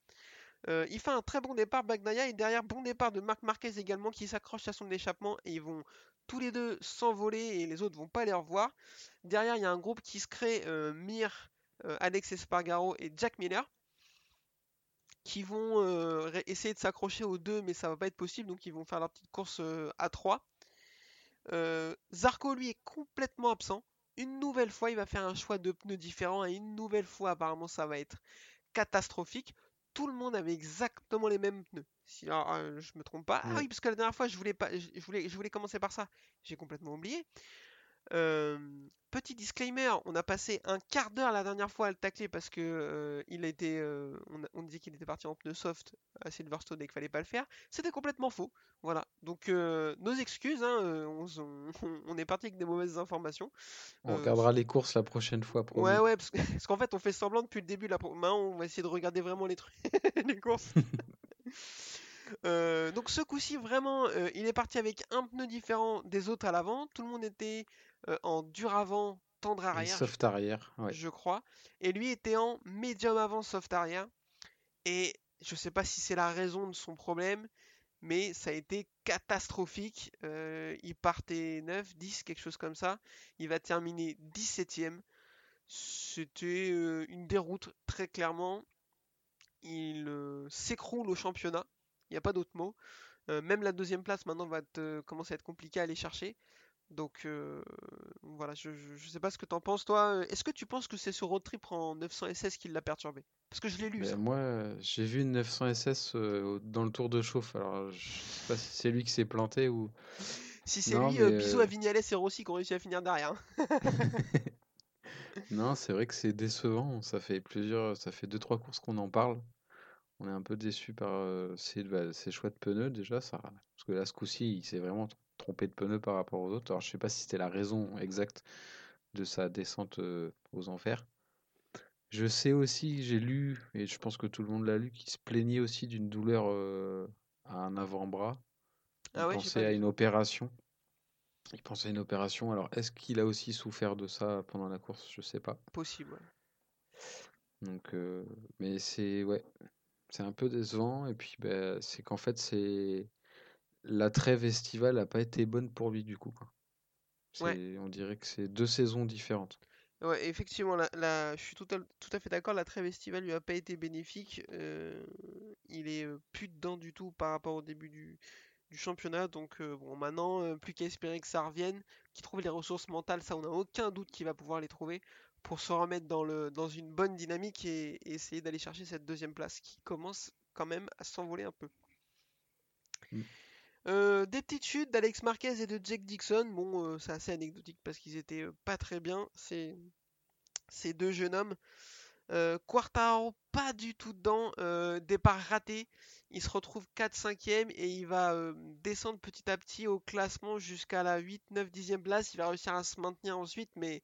Il fait un très bon départ Bagnaia et derrière bon départ de Marc Marquez également qui s'accroche à son échappement et ils vont tous les deux s'envoler et les autres vont pas les revoir. Derrière, il y a un groupe qui se crée, euh, Mir, euh, Alex Espargaro et Jack Miller, qui vont euh, essayer de s'accrocher aux deux, mais ça va pas être possible, donc ils vont faire leur petite course à 3. Zarco, lui, est complètement absent. Une nouvelle fois, il va faire un choix de pneus différent et une nouvelle fois, apparemment, ça va être catastrophique. Tout le monde avait exactement les mêmes pneus. Si alors, euh, je me trompe pas. Ah oui, parce que la dernière fois, je voulais pas, je voulais, je voulais commencer par ça. J'ai complètement oublié. Euh, petit disclaimer, on a passé un quart d'heure la dernière fois à le tacler parce que euh, il était, euh, on, disait qu'il était parti en pneu soft à Silverstone et qu'il fallait pas le faire. C'était complètement faux. Voilà. Donc nos excuses, hein, on, s- on- on est parti avec des mauvaises informations. On regardera les courses la prochaine fois, Ouais, promis. ouais, parce que- parce qu'en fait, on fait semblant depuis le début. Là, maintenant, on va essayer de regarder vraiment les trucs, les courses. Euh, donc, ce coup-ci, vraiment, euh, il est parti avec un pneu différent des autres à l'avant. Tout le monde était euh, en dur avant, tendre arrière, je, soft arrière, ouais. je crois. Et lui était en médium avant, soft arrière. Et je sais pas si c'est la raison de son problème, mais ça a été catastrophique. Euh, il partait 9, 10, quelque chose comme ça. Il va terminer 17ème. C'était euh, une déroute, très clairement. Il euh, s'écroule au championnat. Il n'y a pas d'autre mot. Même la deuxième place maintenant va te- commencer à être compliqué à aller chercher. Donc euh, voilà, je, je, je sais pas ce que t'en penses toi. Est-ce que tu penses que c'est ce road trip en 900 SS qui l'a perturbé? Parce que je l'ai lu Ben, ça. moi, euh, j'ai vu une 900 SS euh, dans le tour de chauffe. Alors, je sais pas si c'est lui qui s'est planté ou. Si c'est Non, lui, mais euh, bisous à euh, Vignales et Rossi qui ont réussi à finir derrière. hein. non, c'est vrai que c'est décevant. Ça fait plusieurs, ça fait deux trois courses qu'on en parle. On est un peu déçu par euh, ces, bah, ces choix de pneus déjà, ça. Parce que là, ce coup-ci, il s'est vraiment trompé de pneus par rapport aux autres. Alors, je sais pas si c'était la raison exacte de sa descente euh, aux enfers. Je sais aussi, j'ai lu, et je pense que tout le monde l'a lu, qu'il se plaignait aussi d'une douleur euh, à un avant-bras. Il Ah ouais, j'ai pensait à une opération. Il pensait à une opération. Alors, est-ce qu'il a aussi souffert de ça pendant la course? Je sais pas. Possible. Donc, euh, mais c'est ouais, c'est un peu décevant. Et puis, ben, c'est qu'en fait, c'est la trêve estivale a pas été bonne pour lui du coup, quoi. Ouais. C'est, on dirait que c'est deux saisons différentes. Ouais, effectivement, la, la- je suis tout à, tout à fait d'accord, la trêve estivale lui a pas été bénéfique. euh, il est euh, plus dedans du tout par rapport au début du, du championnat. Donc euh, bon, maintenant, euh, plus qu'à espérer que ça revienne, qu'il trouve les ressources mentales, ça on n'a aucun doute qu'il va pouvoir les trouver pour se remettre dans le, dans une bonne dynamique et, et essayer d'aller chercher cette deuxième place qui commence quand même à s'envoler un peu. Mm. Euh, des petites chutes d'Alex Marquez et de Jake Dixon. Bon, euh, c'est assez anecdotique parce qu'ils étaient euh, pas très bien. Ces deux jeunes hommes. Quartaro, pas du tout dedans. départ raté. Il se retrouve 4-5e et il va descendre petit à petit au classement jusqu'à la 8, 9, 10e place. Il va réussir à se maintenir ensuite, mais,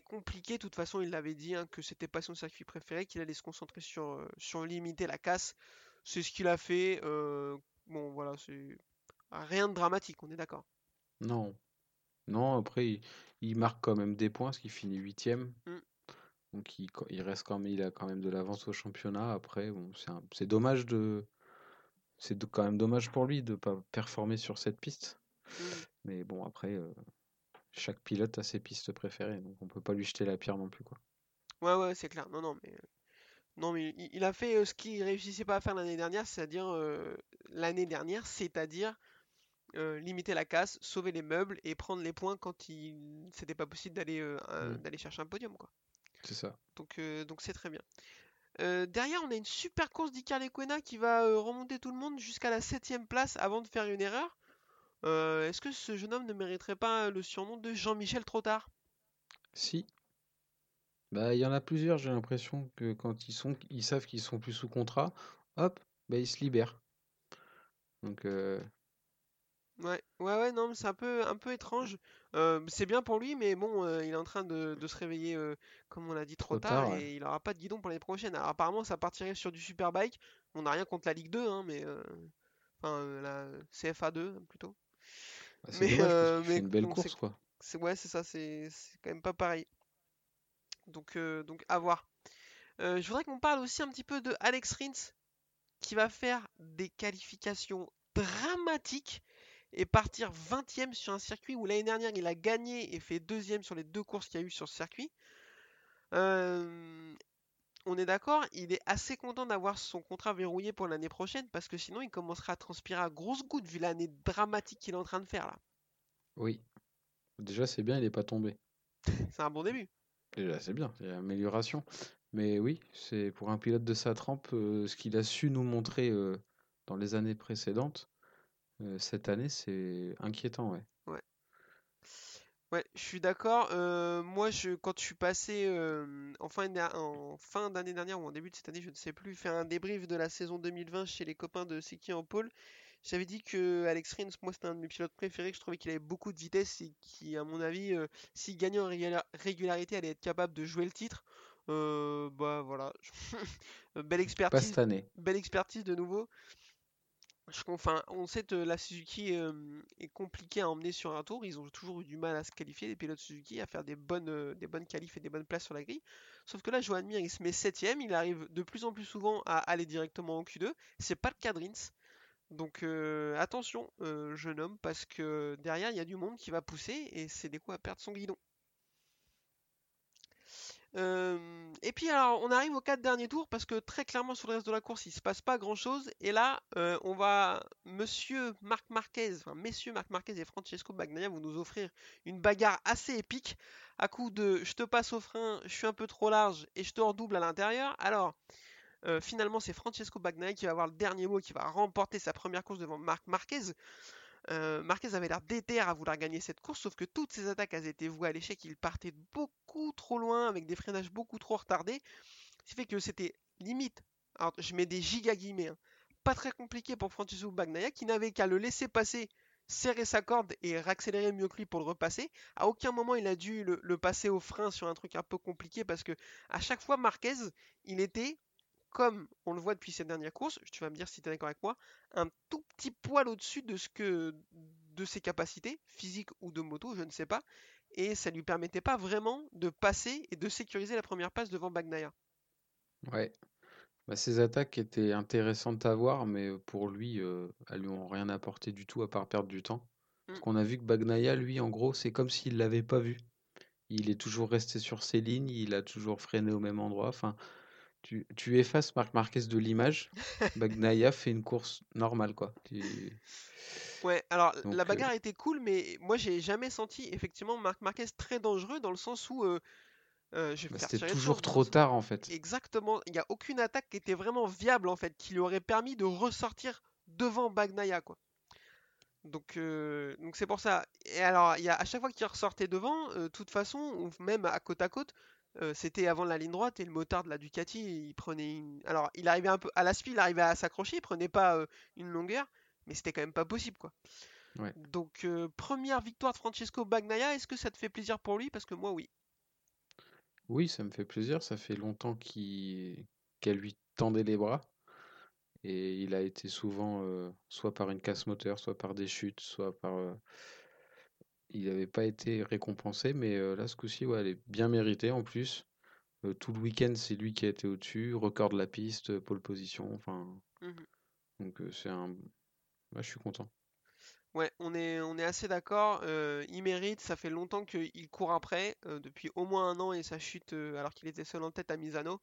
compliqué. De toute façon, il l'avait dit hein, que c'était pas son circuit préféré, qu'il allait se concentrer sur, sur limiter la casse. C'est ce qu'il a fait. Bon, voilà, c'est rien de dramatique, on est d'accord. Non, non. Après, il, il marque quand même des points, parce qu'il finit huitième. Mm. Donc, il, reste quand même, il a quand même de l'avance au championnat. Après, bon, c'est un- c'est dommage de, c'est quand même dommage pour lui de pas performer sur cette piste. Mm. Mais bon, après, euh, chaque pilote a ses pistes préférées, donc on peut pas lui jeter la pierre non plus, quoi. Ouais, ouais, c'est clair. Non, non, mais, non, mais il, il a fait euh, ce qu'il réussissait pas à faire l'année dernière, c'est-à-dire euh, l'année dernière, c'est-à-dire euh, limiter la casse, sauver les meubles et prendre les points quand il c'était pas possible d'aller euh, Mm. d'aller chercher un podium, quoi. C'est ça. Donc, euh, donc c'est très bien. Derrière, on a une super course d'Icar Lecuona qui va remonter tout le monde jusqu'à la 7ème place avant de faire une erreur. Est-ce que ce jeune homme ne mériterait pas le surnom de Jean-Michel Trottard? Si. Bah, il y en a plusieurs, j'ai l'impression que quand ils sont, ils savent qu'ils sont plus sous contrat, hop, bah, ils se libèrent. Donc, euh, Ouais, ouais, ouais, non, mais c'est un peu, un peu étrange. Euh, c'est bien pour lui, mais bon, euh, il est en train de, de se réveiller, euh, comme on l'a dit, trop trop tard, ouais. et il aura pas de guidon pour l'année prochaine. Alors apparemment, ça partirait sur du Superbike. On n'a rien contre la Ligue 2, hein, mais euh, enfin la CFA 2 plutôt. Bah, c'est Mais, dommage mais une belle course, quoi. c'est ouais, c'est ça, c'est quand même pas pareil. Donc, euh, donc à voir. Euh, je voudrais qu'on parle aussi un petit peu de Alex Rins, qui va faire des qualifications dramatiques et partir 20ème sur un circuit où l'année dernière il a gagné et fait deuxième sur les deux courses qu'il y a eu sur ce circuit. Euh, on est d'accord, il est assez content d'avoir son contrat verrouillé pour l'année prochaine parce que sinon il commencera à transpirer à grosses gouttes vu l'année dramatique qu'il est en train de faire là. Oui. Déjà, c'est bien, il est pas tombé. C'est un bon début. Déjà, c'est bien, a amélioration. Mais oui, c'est pour un pilote de sa trempe, euh, ce qu'il a su nous montrer euh, dans les années précédentes, euh, cette année, c'est inquiétant, ouais. Ouais. Ouais, je suis d'accord. Moi, je, quand je suis passé en fin d'année dernière ou en début de cette année, je ne sais plus, faire un débrief de la saison 2020 chez les copains de Seki en pôle, j'avais dit que Alex Rins, moi, c'était un de mes pilotes préférés, que je trouvais qu'il avait beaucoup de vitesse et qui, à mon avis, euh, s'il gagnait en régula- régularité, allait être capable de jouer le titre. Euh, bah voilà, belle Pas cette expertise, année. belle expertise de nouveau. Je, enfin, on sait que la Suzuki euh, est compliquée à emmener sur un tour. Ils ont toujours eu du mal à se qualifier, les pilotes Suzuki, à faire des bonnes, euh, des bonnes qualifs et des bonnes places sur la grille. Sauf que là, Joan Mir, il se met septième. Il arrive de plus en plus souvent à aller directement en Q2. C'est pas le cas de Rins. Donc euh, attention, euh, jeune homme, parce que derrière, il y a du monde qui va pousser et c'est des coups à perdre son guidon. Euh, et puis alors on arrive aux quatre derniers tours parce que très clairement sur le reste de la course il se passe pas grand chose et là on va Monsieur Marc Marquez, enfin messieurs Marc Marquez et Francesco Bagnaia vont nous offrir une bagarre assez épique à coup de je te passe au frein, je suis un peu trop large et je te redouble à l'intérieur. Alors euh, finalement c'est Francesco Bagnaia qui va avoir le dernier mot, qui va remporter sa première course devant Marc Marquez. Euh, Marquez avait l'air déter à vouloir gagner cette course, sauf que toutes ses attaques elles étaient vouées à l'échec. Il partait beaucoup trop loin avec des freinages beaucoup trop retardés. Ce qui fait que c'était limite, alors je mets des giga guillemets, hein, pas très compliqué pour Francisco Bagnaia qui n'avait qu'à le laisser passer, serrer sa corde et réaccélérer mieux que lui pour le repasser. À aucun moment il a dû le, le passer au frein sur un truc un peu compliqué parce que à chaque fois Marquez il était comme on le voit depuis cette dernière course, tu vas me dire si tu es d'accord avec moi, un tout petit poil au-dessus de ce que de ses capacités physiques ou de moto, je ne sais pas, et ça lui permettait pas vraiment de passer et de sécuriser la première passe devant Bagnaia. Ouais. Bah, ses attaques étaient intéressantes à voir, mais pour lui, euh, elles lui ont rien apporté du tout à part perdre du temps. Parce Mm. qu'on a vu que Bagnaia, lui, en gros, c'est comme s'il l'avait pas vu. Il est toujours resté sur ses lignes, il a toujours freiné au même endroit. Enfin, tu, tu effaces Marc Marquez de l'image, Bagnaia fait une course normale, quoi. Tu- Ouais, alors la euh, bagarre était cool, mais moi j'ai jamais senti effectivement Marc Marquez très dangereux dans le sens où euh, euh, bah, c'était toujours trop tard, en fait. Exactement, il n'y a aucune attaque qui était vraiment viable en fait, qui lui aurait permis de ressortir devant Bagnaia quoi. Donc euh, donc c'est pour ça. Et alors il y a à chaque fois qu'il ressortait devant, euh, de toute façon, ou même à côte à côte, euh, c'était avant la ligne droite et le motard de la Ducati, il prenait une... Alors il arrivait un peu à la suite, il arrivait à s'accrocher, il prenait pas euh, une longueur, mais c'était quand même pas possible quoi. Ouais. Donc euh, première victoire de Francesco Bagnaia, est-ce que ça te fait plaisir pour lui? Parce que moi oui. Oui, ça me fait plaisir. Ça fait longtemps qu'il qu'elle lui tendait les bras. Et il a été souvent, soit par une casse moteur, soit par des chutes, soit par... euh, Il n'avait pas été récompensé, mais euh, là, ce coup-ci, ouais, elle est bien méritée en plus. Euh, tout le week-end, c'est lui qui a été au-dessus, record de la piste, pole position, enfin... Mhm. Donc euh, c'est un... Je suis content. Ouais, on est, on est assez d'accord. euh, il mérite, ça fait longtemps qu'il court après, euh, depuis au moins un an et sa chute euh, alors qu'il était seul en tête à Misano.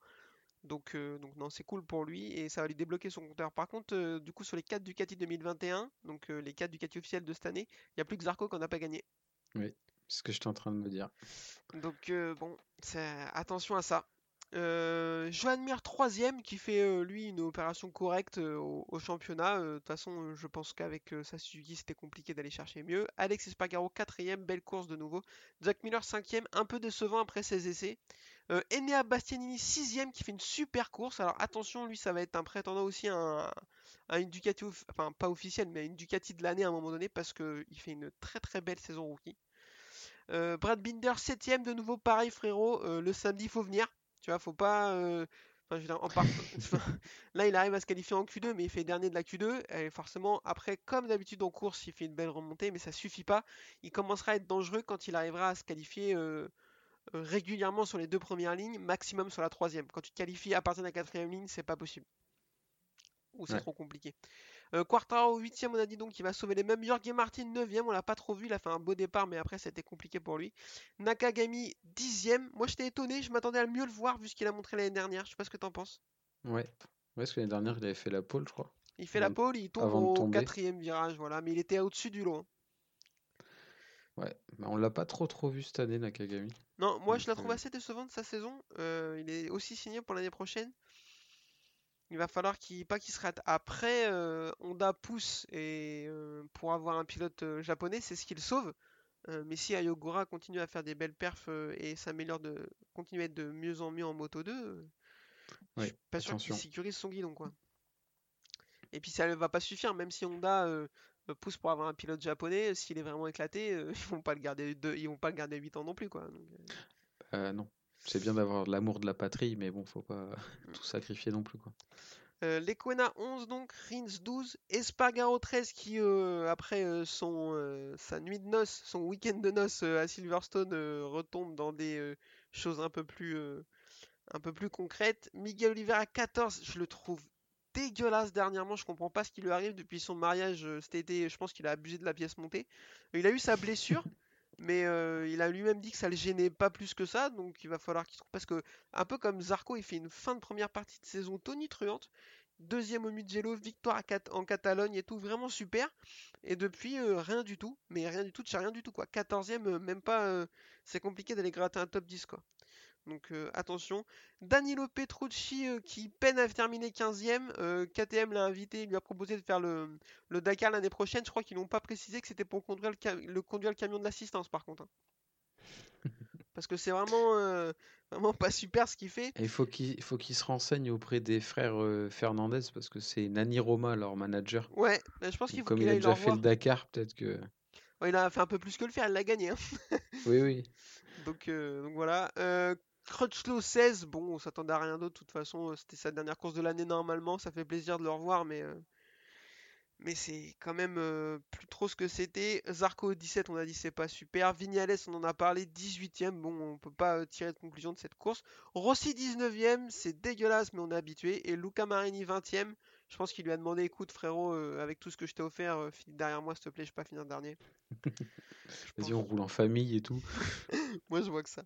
Donc, euh, donc non, c'est cool pour lui et ça va lui débloquer son compteur. Par contre, euh, du coup, sur les 4 Ducati 2021, donc euh, les 4 Ducati officiels de cette année, il n'y a plus que Zarco qu'on n'a pas gagné. Oui, c'est ce que j'étais en train de me dire. Donc euh, bon, attention à ça. Joan Mir troisième qui fait lui une opération correcte au, au championnat. De toute façon, je pense qu'avec sa Suzuki c'était compliqué d'aller chercher mieux. Alex Espargaro quatrième, belle course de nouveau. Jack Miller cinquième, un peu décevant après ses essais. Euh, Enea Bastianini sixième qui fait une super course. Alors attention, lui ça va être un prétendant aussi à, un- à une Ducati, enfin pas officielle, mais à une Ducati de l'année à un moment donné parce que il fait une très très belle saison rookie. Euh, Brad Binder, 7ème, de nouveau pareil frérot, euh, le samedi faut venir, tu vois, faut pas... euh, enfin, je veux dire, en par- Là il arrive à se qualifier en Q2 mais il fait dernier de la Q2 et forcément après comme d'habitude en course il fait une belle remontée mais ça suffit pas, il commencera à être dangereux quand il arrivera à se qualifier euh, euh, régulièrement sur les deux premières lignes, maximum sur la troisième. Quand tu te qualifies à partir de la quatrième ligne c'est pas possible. Ou c'est Ouais. trop compliqué. Euh, Quartaro 8ème, on a dit donc qu'il va sauver les mêmes. Jorge Martin 9ème, on l'a pas trop vu, il a fait un beau départ, mais après c'était compliqué pour lui. Nakagami 10ème, moi j'étais étonné, je m'attendais à mieux le voir vu ce qu'il a montré l'année dernière, je sais pas ce que t'en penses. Ouais. Ouais, parce que l'année dernière, il avait fait la pole, je crois. Il fait la pole, il tombe au quatrième virage, voilà, mais il était au-dessus du lot. hein. Ouais, mais on l'a pas trop trop vu cette année, Nakagami. Non, moi je la trouve euh, assez décevante sa saison. Euh, il est aussi signé pour l'année prochaine. Il va falloir qu'il pas qu'il se rate. Après, euh, Honda pousse et euh, pour avoir un pilote japonais, c'est ce qui le sauve. Mais si Ayogura continue à faire des belles perfs et s'améliore de continue à être de mieux en mieux en Moto 2, euh, je suis pas sûr qu'il sécurise son guidon quoi. Et puis ça ne va pas suffire, même si Honda pousse pour avoir un pilote japonais, s'il est vraiment éclaté, euh, ils vont pas le garder deux, ils vont pas le garder 8 ans non plus quoi. Donc, euh, Euh, non, c'est bien d'avoir l'amour de la patrie, mais bon, faut pas tout sacrifier non plus, quoi. Euh, Lequena 11 donc, Rins 12, Espargaro 13 qui euh, après euh, son, sa nuit de noces, son week-end de noces à Silverstone retombe dans des choses un peu plus un peu plus concrètes. Miguel Oliveira 14, je le trouve dégueulasse dernièrement, je comprends pas ce qui lui arrive depuis son mariage euh, cet été, je pense qu'il a abusé de la pièce montée. Il a eu sa blessure, mais euh, il a lui-même dit que ça le gênait pas plus que ça, donc il va falloir qu'il trouve parce que un peu comme Zarco, il fait une fin de première partie de saison tonitruante. Deuxième au Mugello, victoire en Catalogne et tout, vraiment super. Et depuis, euh, rien du tout. Mais rien du tout, de rien du tout quoi. 14e, euh, même pas. c'est compliqué d'aller gratter un top 10 quoi. Donc euh, attention. Danilo Petrucci euh, qui peine à terminer 15e. euh, KTM l'a invité, il lui a proposé de faire le, le Dakar l'année prochaine. Je crois qu'ils n'ont pas précisé que c'était pour conduire le, conduire le camion de l'assistance par contre. hein. Parce que c'est vraiment, euh, vraiment pas super ce qu'il fait. Et il faut qu'il faut qu'il se renseigne auprès des frères Fernandez, parce que c'est Nani Roma, leur manager. Ouais, je pense qu'il faut comme qu'il il a aille déjà fait voir. le Dakar, peut-être que... Ouais, il a fait un peu plus que le faire, il l'a gagné. hein. Oui, oui. Donc, donc voilà. Crutchlow 16, bon, on s'attendait à rien d'autre. De toute façon, euh, c'était sa dernière course de l'année normalement. Ça fait plaisir de le revoir, mais, euh, mais c'est quand même euh, plus trop ce que c'était. Zarco 17, on a dit c'est pas super. Vignales, on en a parlé 18ème. Bon, on peut pas euh, tirer de conclusion de cette course. Rossi 19ème, c'est dégueulasse, mais on est habitué. Et Luca Marini 20ème. Je pense qu'il lui a demandé écoute, frérot, euh, avec tout ce que je t'ai offert, euh, finis derrière moi, s'il te plaît, je vais pas finir dernier. Vas-y, pense. on roule en famille et tout. Moi, je vois que ça.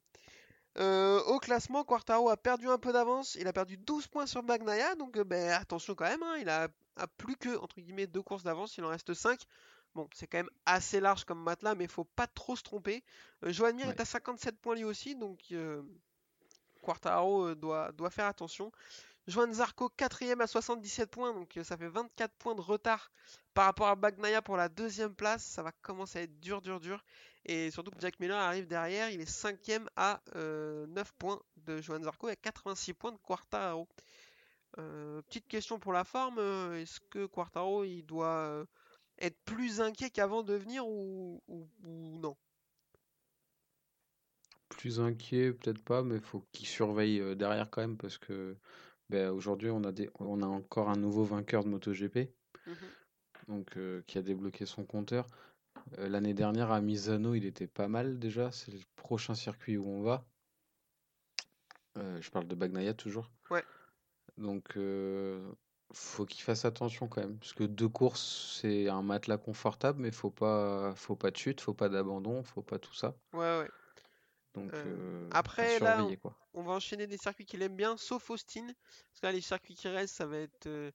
Euh, au classement, Quartaro a perdu un peu d'avance. Il a perdu 12 points sur Bagnaia. Donc, euh, ben, attention quand même. hein, il a, a plus que, entre guillemets, deux courses d'avance. Il en reste 5. Bon, c'est quand même assez large comme matelas, mais il faut pas trop se tromper. Euh, Joan Mir Ouais. est à 57 points lui aussi. Donc, euh, Quartaro doit, doit faire attention. Joan Zarco, quatrième à 77 points. Donc, ça fait 24 points de retard par rapport à Bagnaia pour la deuxième place. Ça va commencer à être dur, dur, dur. Et surtout que Jack Miller arrive derrière, il est cinquième à euh, 9 points de Johan Zarco et à 86 points de Quartaro. Euh, petite question pour la forme, euh, est-ce que Quartaro il doit euh, être plus inquiet qu'avant de venir ou, ou- ou non? Plus inquiet, peut-être pas, mais faut qu'il surveille euh, derrière quand même, parce que ben, aujourd'hui, on a des... on a encore un nouveau vainqueur de MotoGP, Mhm. donc, euh, qui a débloqué son compteur. Euh, l'année dernière, à Misano, il était pas mal déjà. C'est le prochain circuit où on va. Euh, je parle de Bagnaia toujours. Ouais. Donc, euh, faut qu'il fasse attention quand même. Parce que deux courses, c'est un matelas confortable, mais faut pas, faut pas de chute, faut pas d'abandon, faut pas tout ça. Ouais, ouais. Donc, Euh, après, là, quoi. On va enchaîner des circuits qu'il aime bien, sauf Austin. Parce que là, les circuits qui restent, ça va être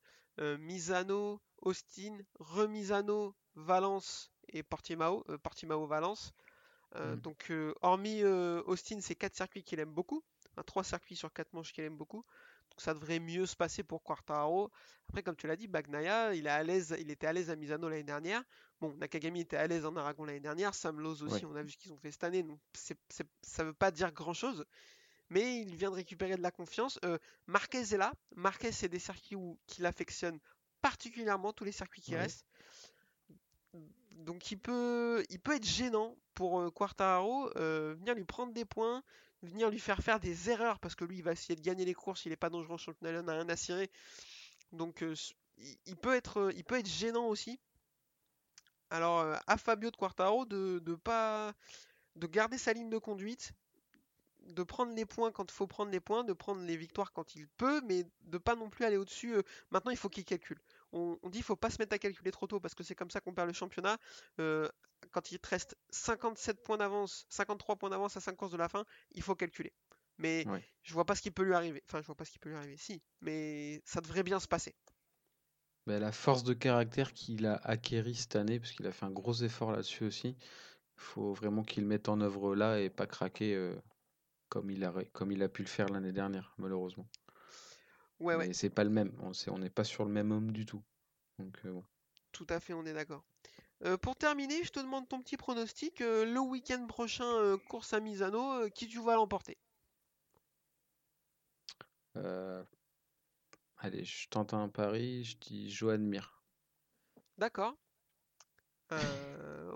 Misano, Austin, Remisano, Valence et Portimao, euh, Portimao Valence. Euh, Mm. donc, euh, hormis Austin, c'est quatre circuits qu'il aime beaucoup. Enfin, trois circuits sur quatre manches qu'il aime beaucoup. Donc, ça devrait mieux se passer pour Quartaro. Après, comme tu l'as dit, Bagnaia, il, est à l'aise, il était à l'aise à Misano l'année dernière. Bon, Nakagami était à l'aise en Aragon l'année dernière. Sam Lowe aussi, Ouais. on a vu ce qu'ils ont fait cette année. Donc, c'est, c'est- ça veut pas dire grand-chose mais il vient de récupérer de la confiance. Euh, Marquez est là. Marquez, c'est des circuits où, qu'il affectionne particulièrement, tous les circuits qui Ouais. restent. Donc il peut, il peut être gênant pour euh, Quartararo, euh, venir lui prendre des points, venir lui faire faire des erreurs, parce que lui, il va essayer de gagner les courses, il n'est pas dangereux en championnat, il n'a rien à cirer. Donc euh, il, peut être, gênant aussi. Alors à Fabio de Quartaro de, de pas de garder sa ligne de conduite, de prendre les points quand il faut prendre les points, de prendre les victoires quand il peut, mais de pas non plus aller au-dessus. Maintenant, il faut qu'il calcule. On, on dit qu'il faut pas se mettre à calculer trop tôt parce que c'est comme ça qu'on perd le championnat. Euh, quand il te reste 57 points d'avance, 53 points d'avance à 5 courses de la fin, il faut calculer. Mais je vois pas ce qui peut lui arriver. Enfin, je vois pas ce qui peut lui arriver. Si, mais ça devrait bien se passer. Ben, la force de caractère qu'il a acquéri cette année, parce qu'il a fait un gros effort là-dessus aussi, faut vraiment qu'il mette en œuvre là et pas craquer euh, comme il a comme il a pu le faire l'année dernière, malheureusement. Ouais, c'est pas le même. On sait- on n'est pas sur le même homme du tout. Donc euh, tout à fait, on est d'accord. Euh, pour terminer, je te demande ton petit pronostic. euh, le week-end prochain, course à Misano, qui tu vois l'emporter? Euh, allez, je tente un pari. Je dis Johan Mir. D'accord.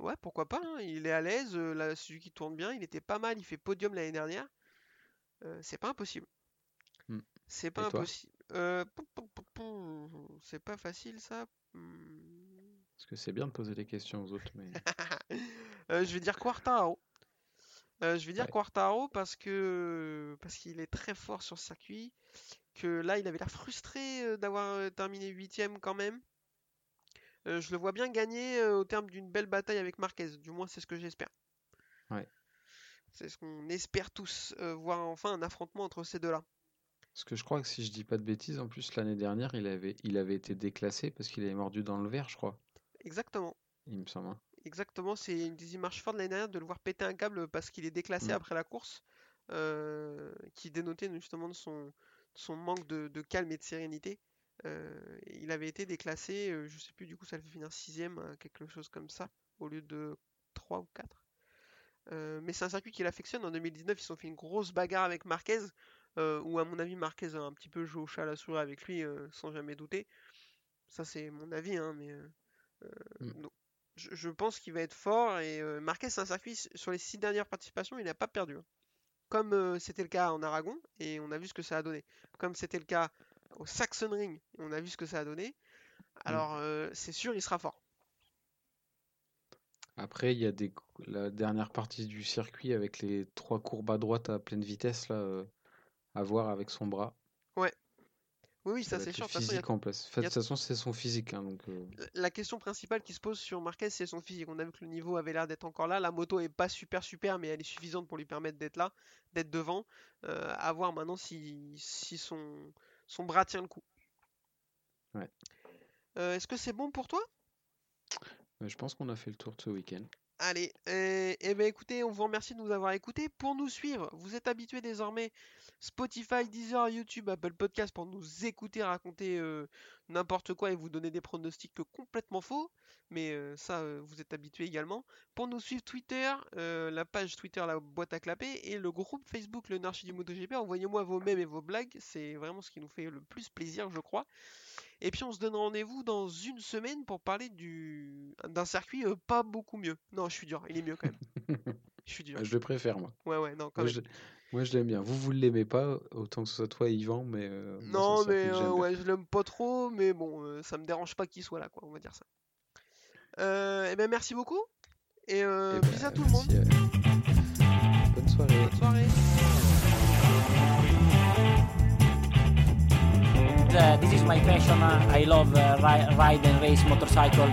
Ouais, pourquoi pas, hein, Il est à l'aise, la Suzuki tourne bien, il était pas mal, il fait podium l'année dernière. C'est pas impossible. Hmm. C'est pas impossible. Euh, c'est pas facile ça. Hmm. Parce que c'est bien de poser des questions aux autres, mais Euh, je vais dire Quartaro. Euh, je vais dire ouais. Quartaro parce que parce qu'il est très fort sur ce circuit. Que là, il avait l'air frustré d'avoir terminé huitième quand même. Euh, je le vois bien gagner au terme d'une belle bataille avec Marquez. Du moins, c'est ce que j'espère. Ouais. C'est ce qu'on espère tous voir enfin un affrontement entre ces deux-là. Parce que je crois que si je dis pas de bêtises, en plus l'année dernière, il avait, il avait été déclassé parce qu'il avait mordu dans le verre, je crois. Exactement. Il me semble. hein. Exactement, c'est une des images fortes de l'année dernière de le voir péter un câble parce qu'il est déclassé Mm. après la course, euh, qui dénotait justement de son, son manque de, de calme et de sérénité. Euh, il avait été déclassé, euh, je sais plus, du coup ça le fait finir sixième, euh, quelque chose comme ça, au lieu de 3 ou 4. Euh, mais c'est un circuit qu'il affectionne. En 2019, ils se sont fait une grosse bagarre avec Marquez, euh, où à mon avis Marquez a un petit peu joué au chat à la souris avec lui, euh, sans jamais douter. Ça c'est mon avis, hein, mais euh, Mm. donc, je, je pense qu'il va être fort. Et euh, Marquez, c'est un circuit sur les six dernières participations, il n'a pas perdu. hein. Comme c'était le cas en Aragon, et on a vu ce que ça a donné. Comme c'était le cas au Saxon Ring, et on a vu ce que ça a donné. Mm. Alors c'est sûr, il sera fort. Après, il y a des, la dernière partie du circuit avec les trois courbes à droite à pleine vitesse là, à voir avec son bras. Ouais, oui, oui, Ça ça c'est sûr. façon, a physique en place. De toute façon, c'est son physique, hein, donc euh, la question principale qui se pose sur Marquez, c'est son physique. On a vu que le niveau avait l'air d'être encore là. La moto est pas super super, mais elle est suffisante pour lui permettre d'être là, d'être devant. Euh, à voir maintenant si, si son, son bras tient le coup. ouais. Euh, Est-ce que c'est bon pour toi? Euh, Je pense qu'on a fait le tour de ce week-end. Allez, eh ben écoutez, on vous remercie de nous avoir écoutés. Pour nous suivre, vous êtes habitués désormais Spotify, Deezer, YouTube, Apple Podcast pour nous écouter raconter euh, n'importe quoi et vous donner des pronostics complètement faux. Mais euh, ça, euh, vous êtes habitués également. Pour nous suivre Twitter, euh, la page Twitter, la boîte à clapper, et le groupe Facebook, le Narchi du MotoGP. Envoyez-moi vos mèmes et vos blagues, c'est vraiment ce qui nous fait le plus plaisir, je crois. Et puis on se donne rendez-vous dans une semaine pour parler du d'un circuit pas beaucoup mieux. Non, je suis dur, il est mieux quand même. Je suis dur. Je le préfère, moi. Ouais, ouais, non, quand Moi, même. je, moi, je l'aime bien. Vous, vous ne l'aimez pas, autant que ce soit toi et Yvan, mais euh, Non, mais euh, bien. ouais, je l'aime pas trop, mais bon, euh, ça me dérange pas qu'il soit là, quoi, on va dire ça. Euh, et ben merci beaucoup et euh, Eh ben, bisous à tout le monde. à- Bonne soirée. Bonne soirée. Uh, this is my passion. Uh, I love uh, ri- ride and race motorcycle.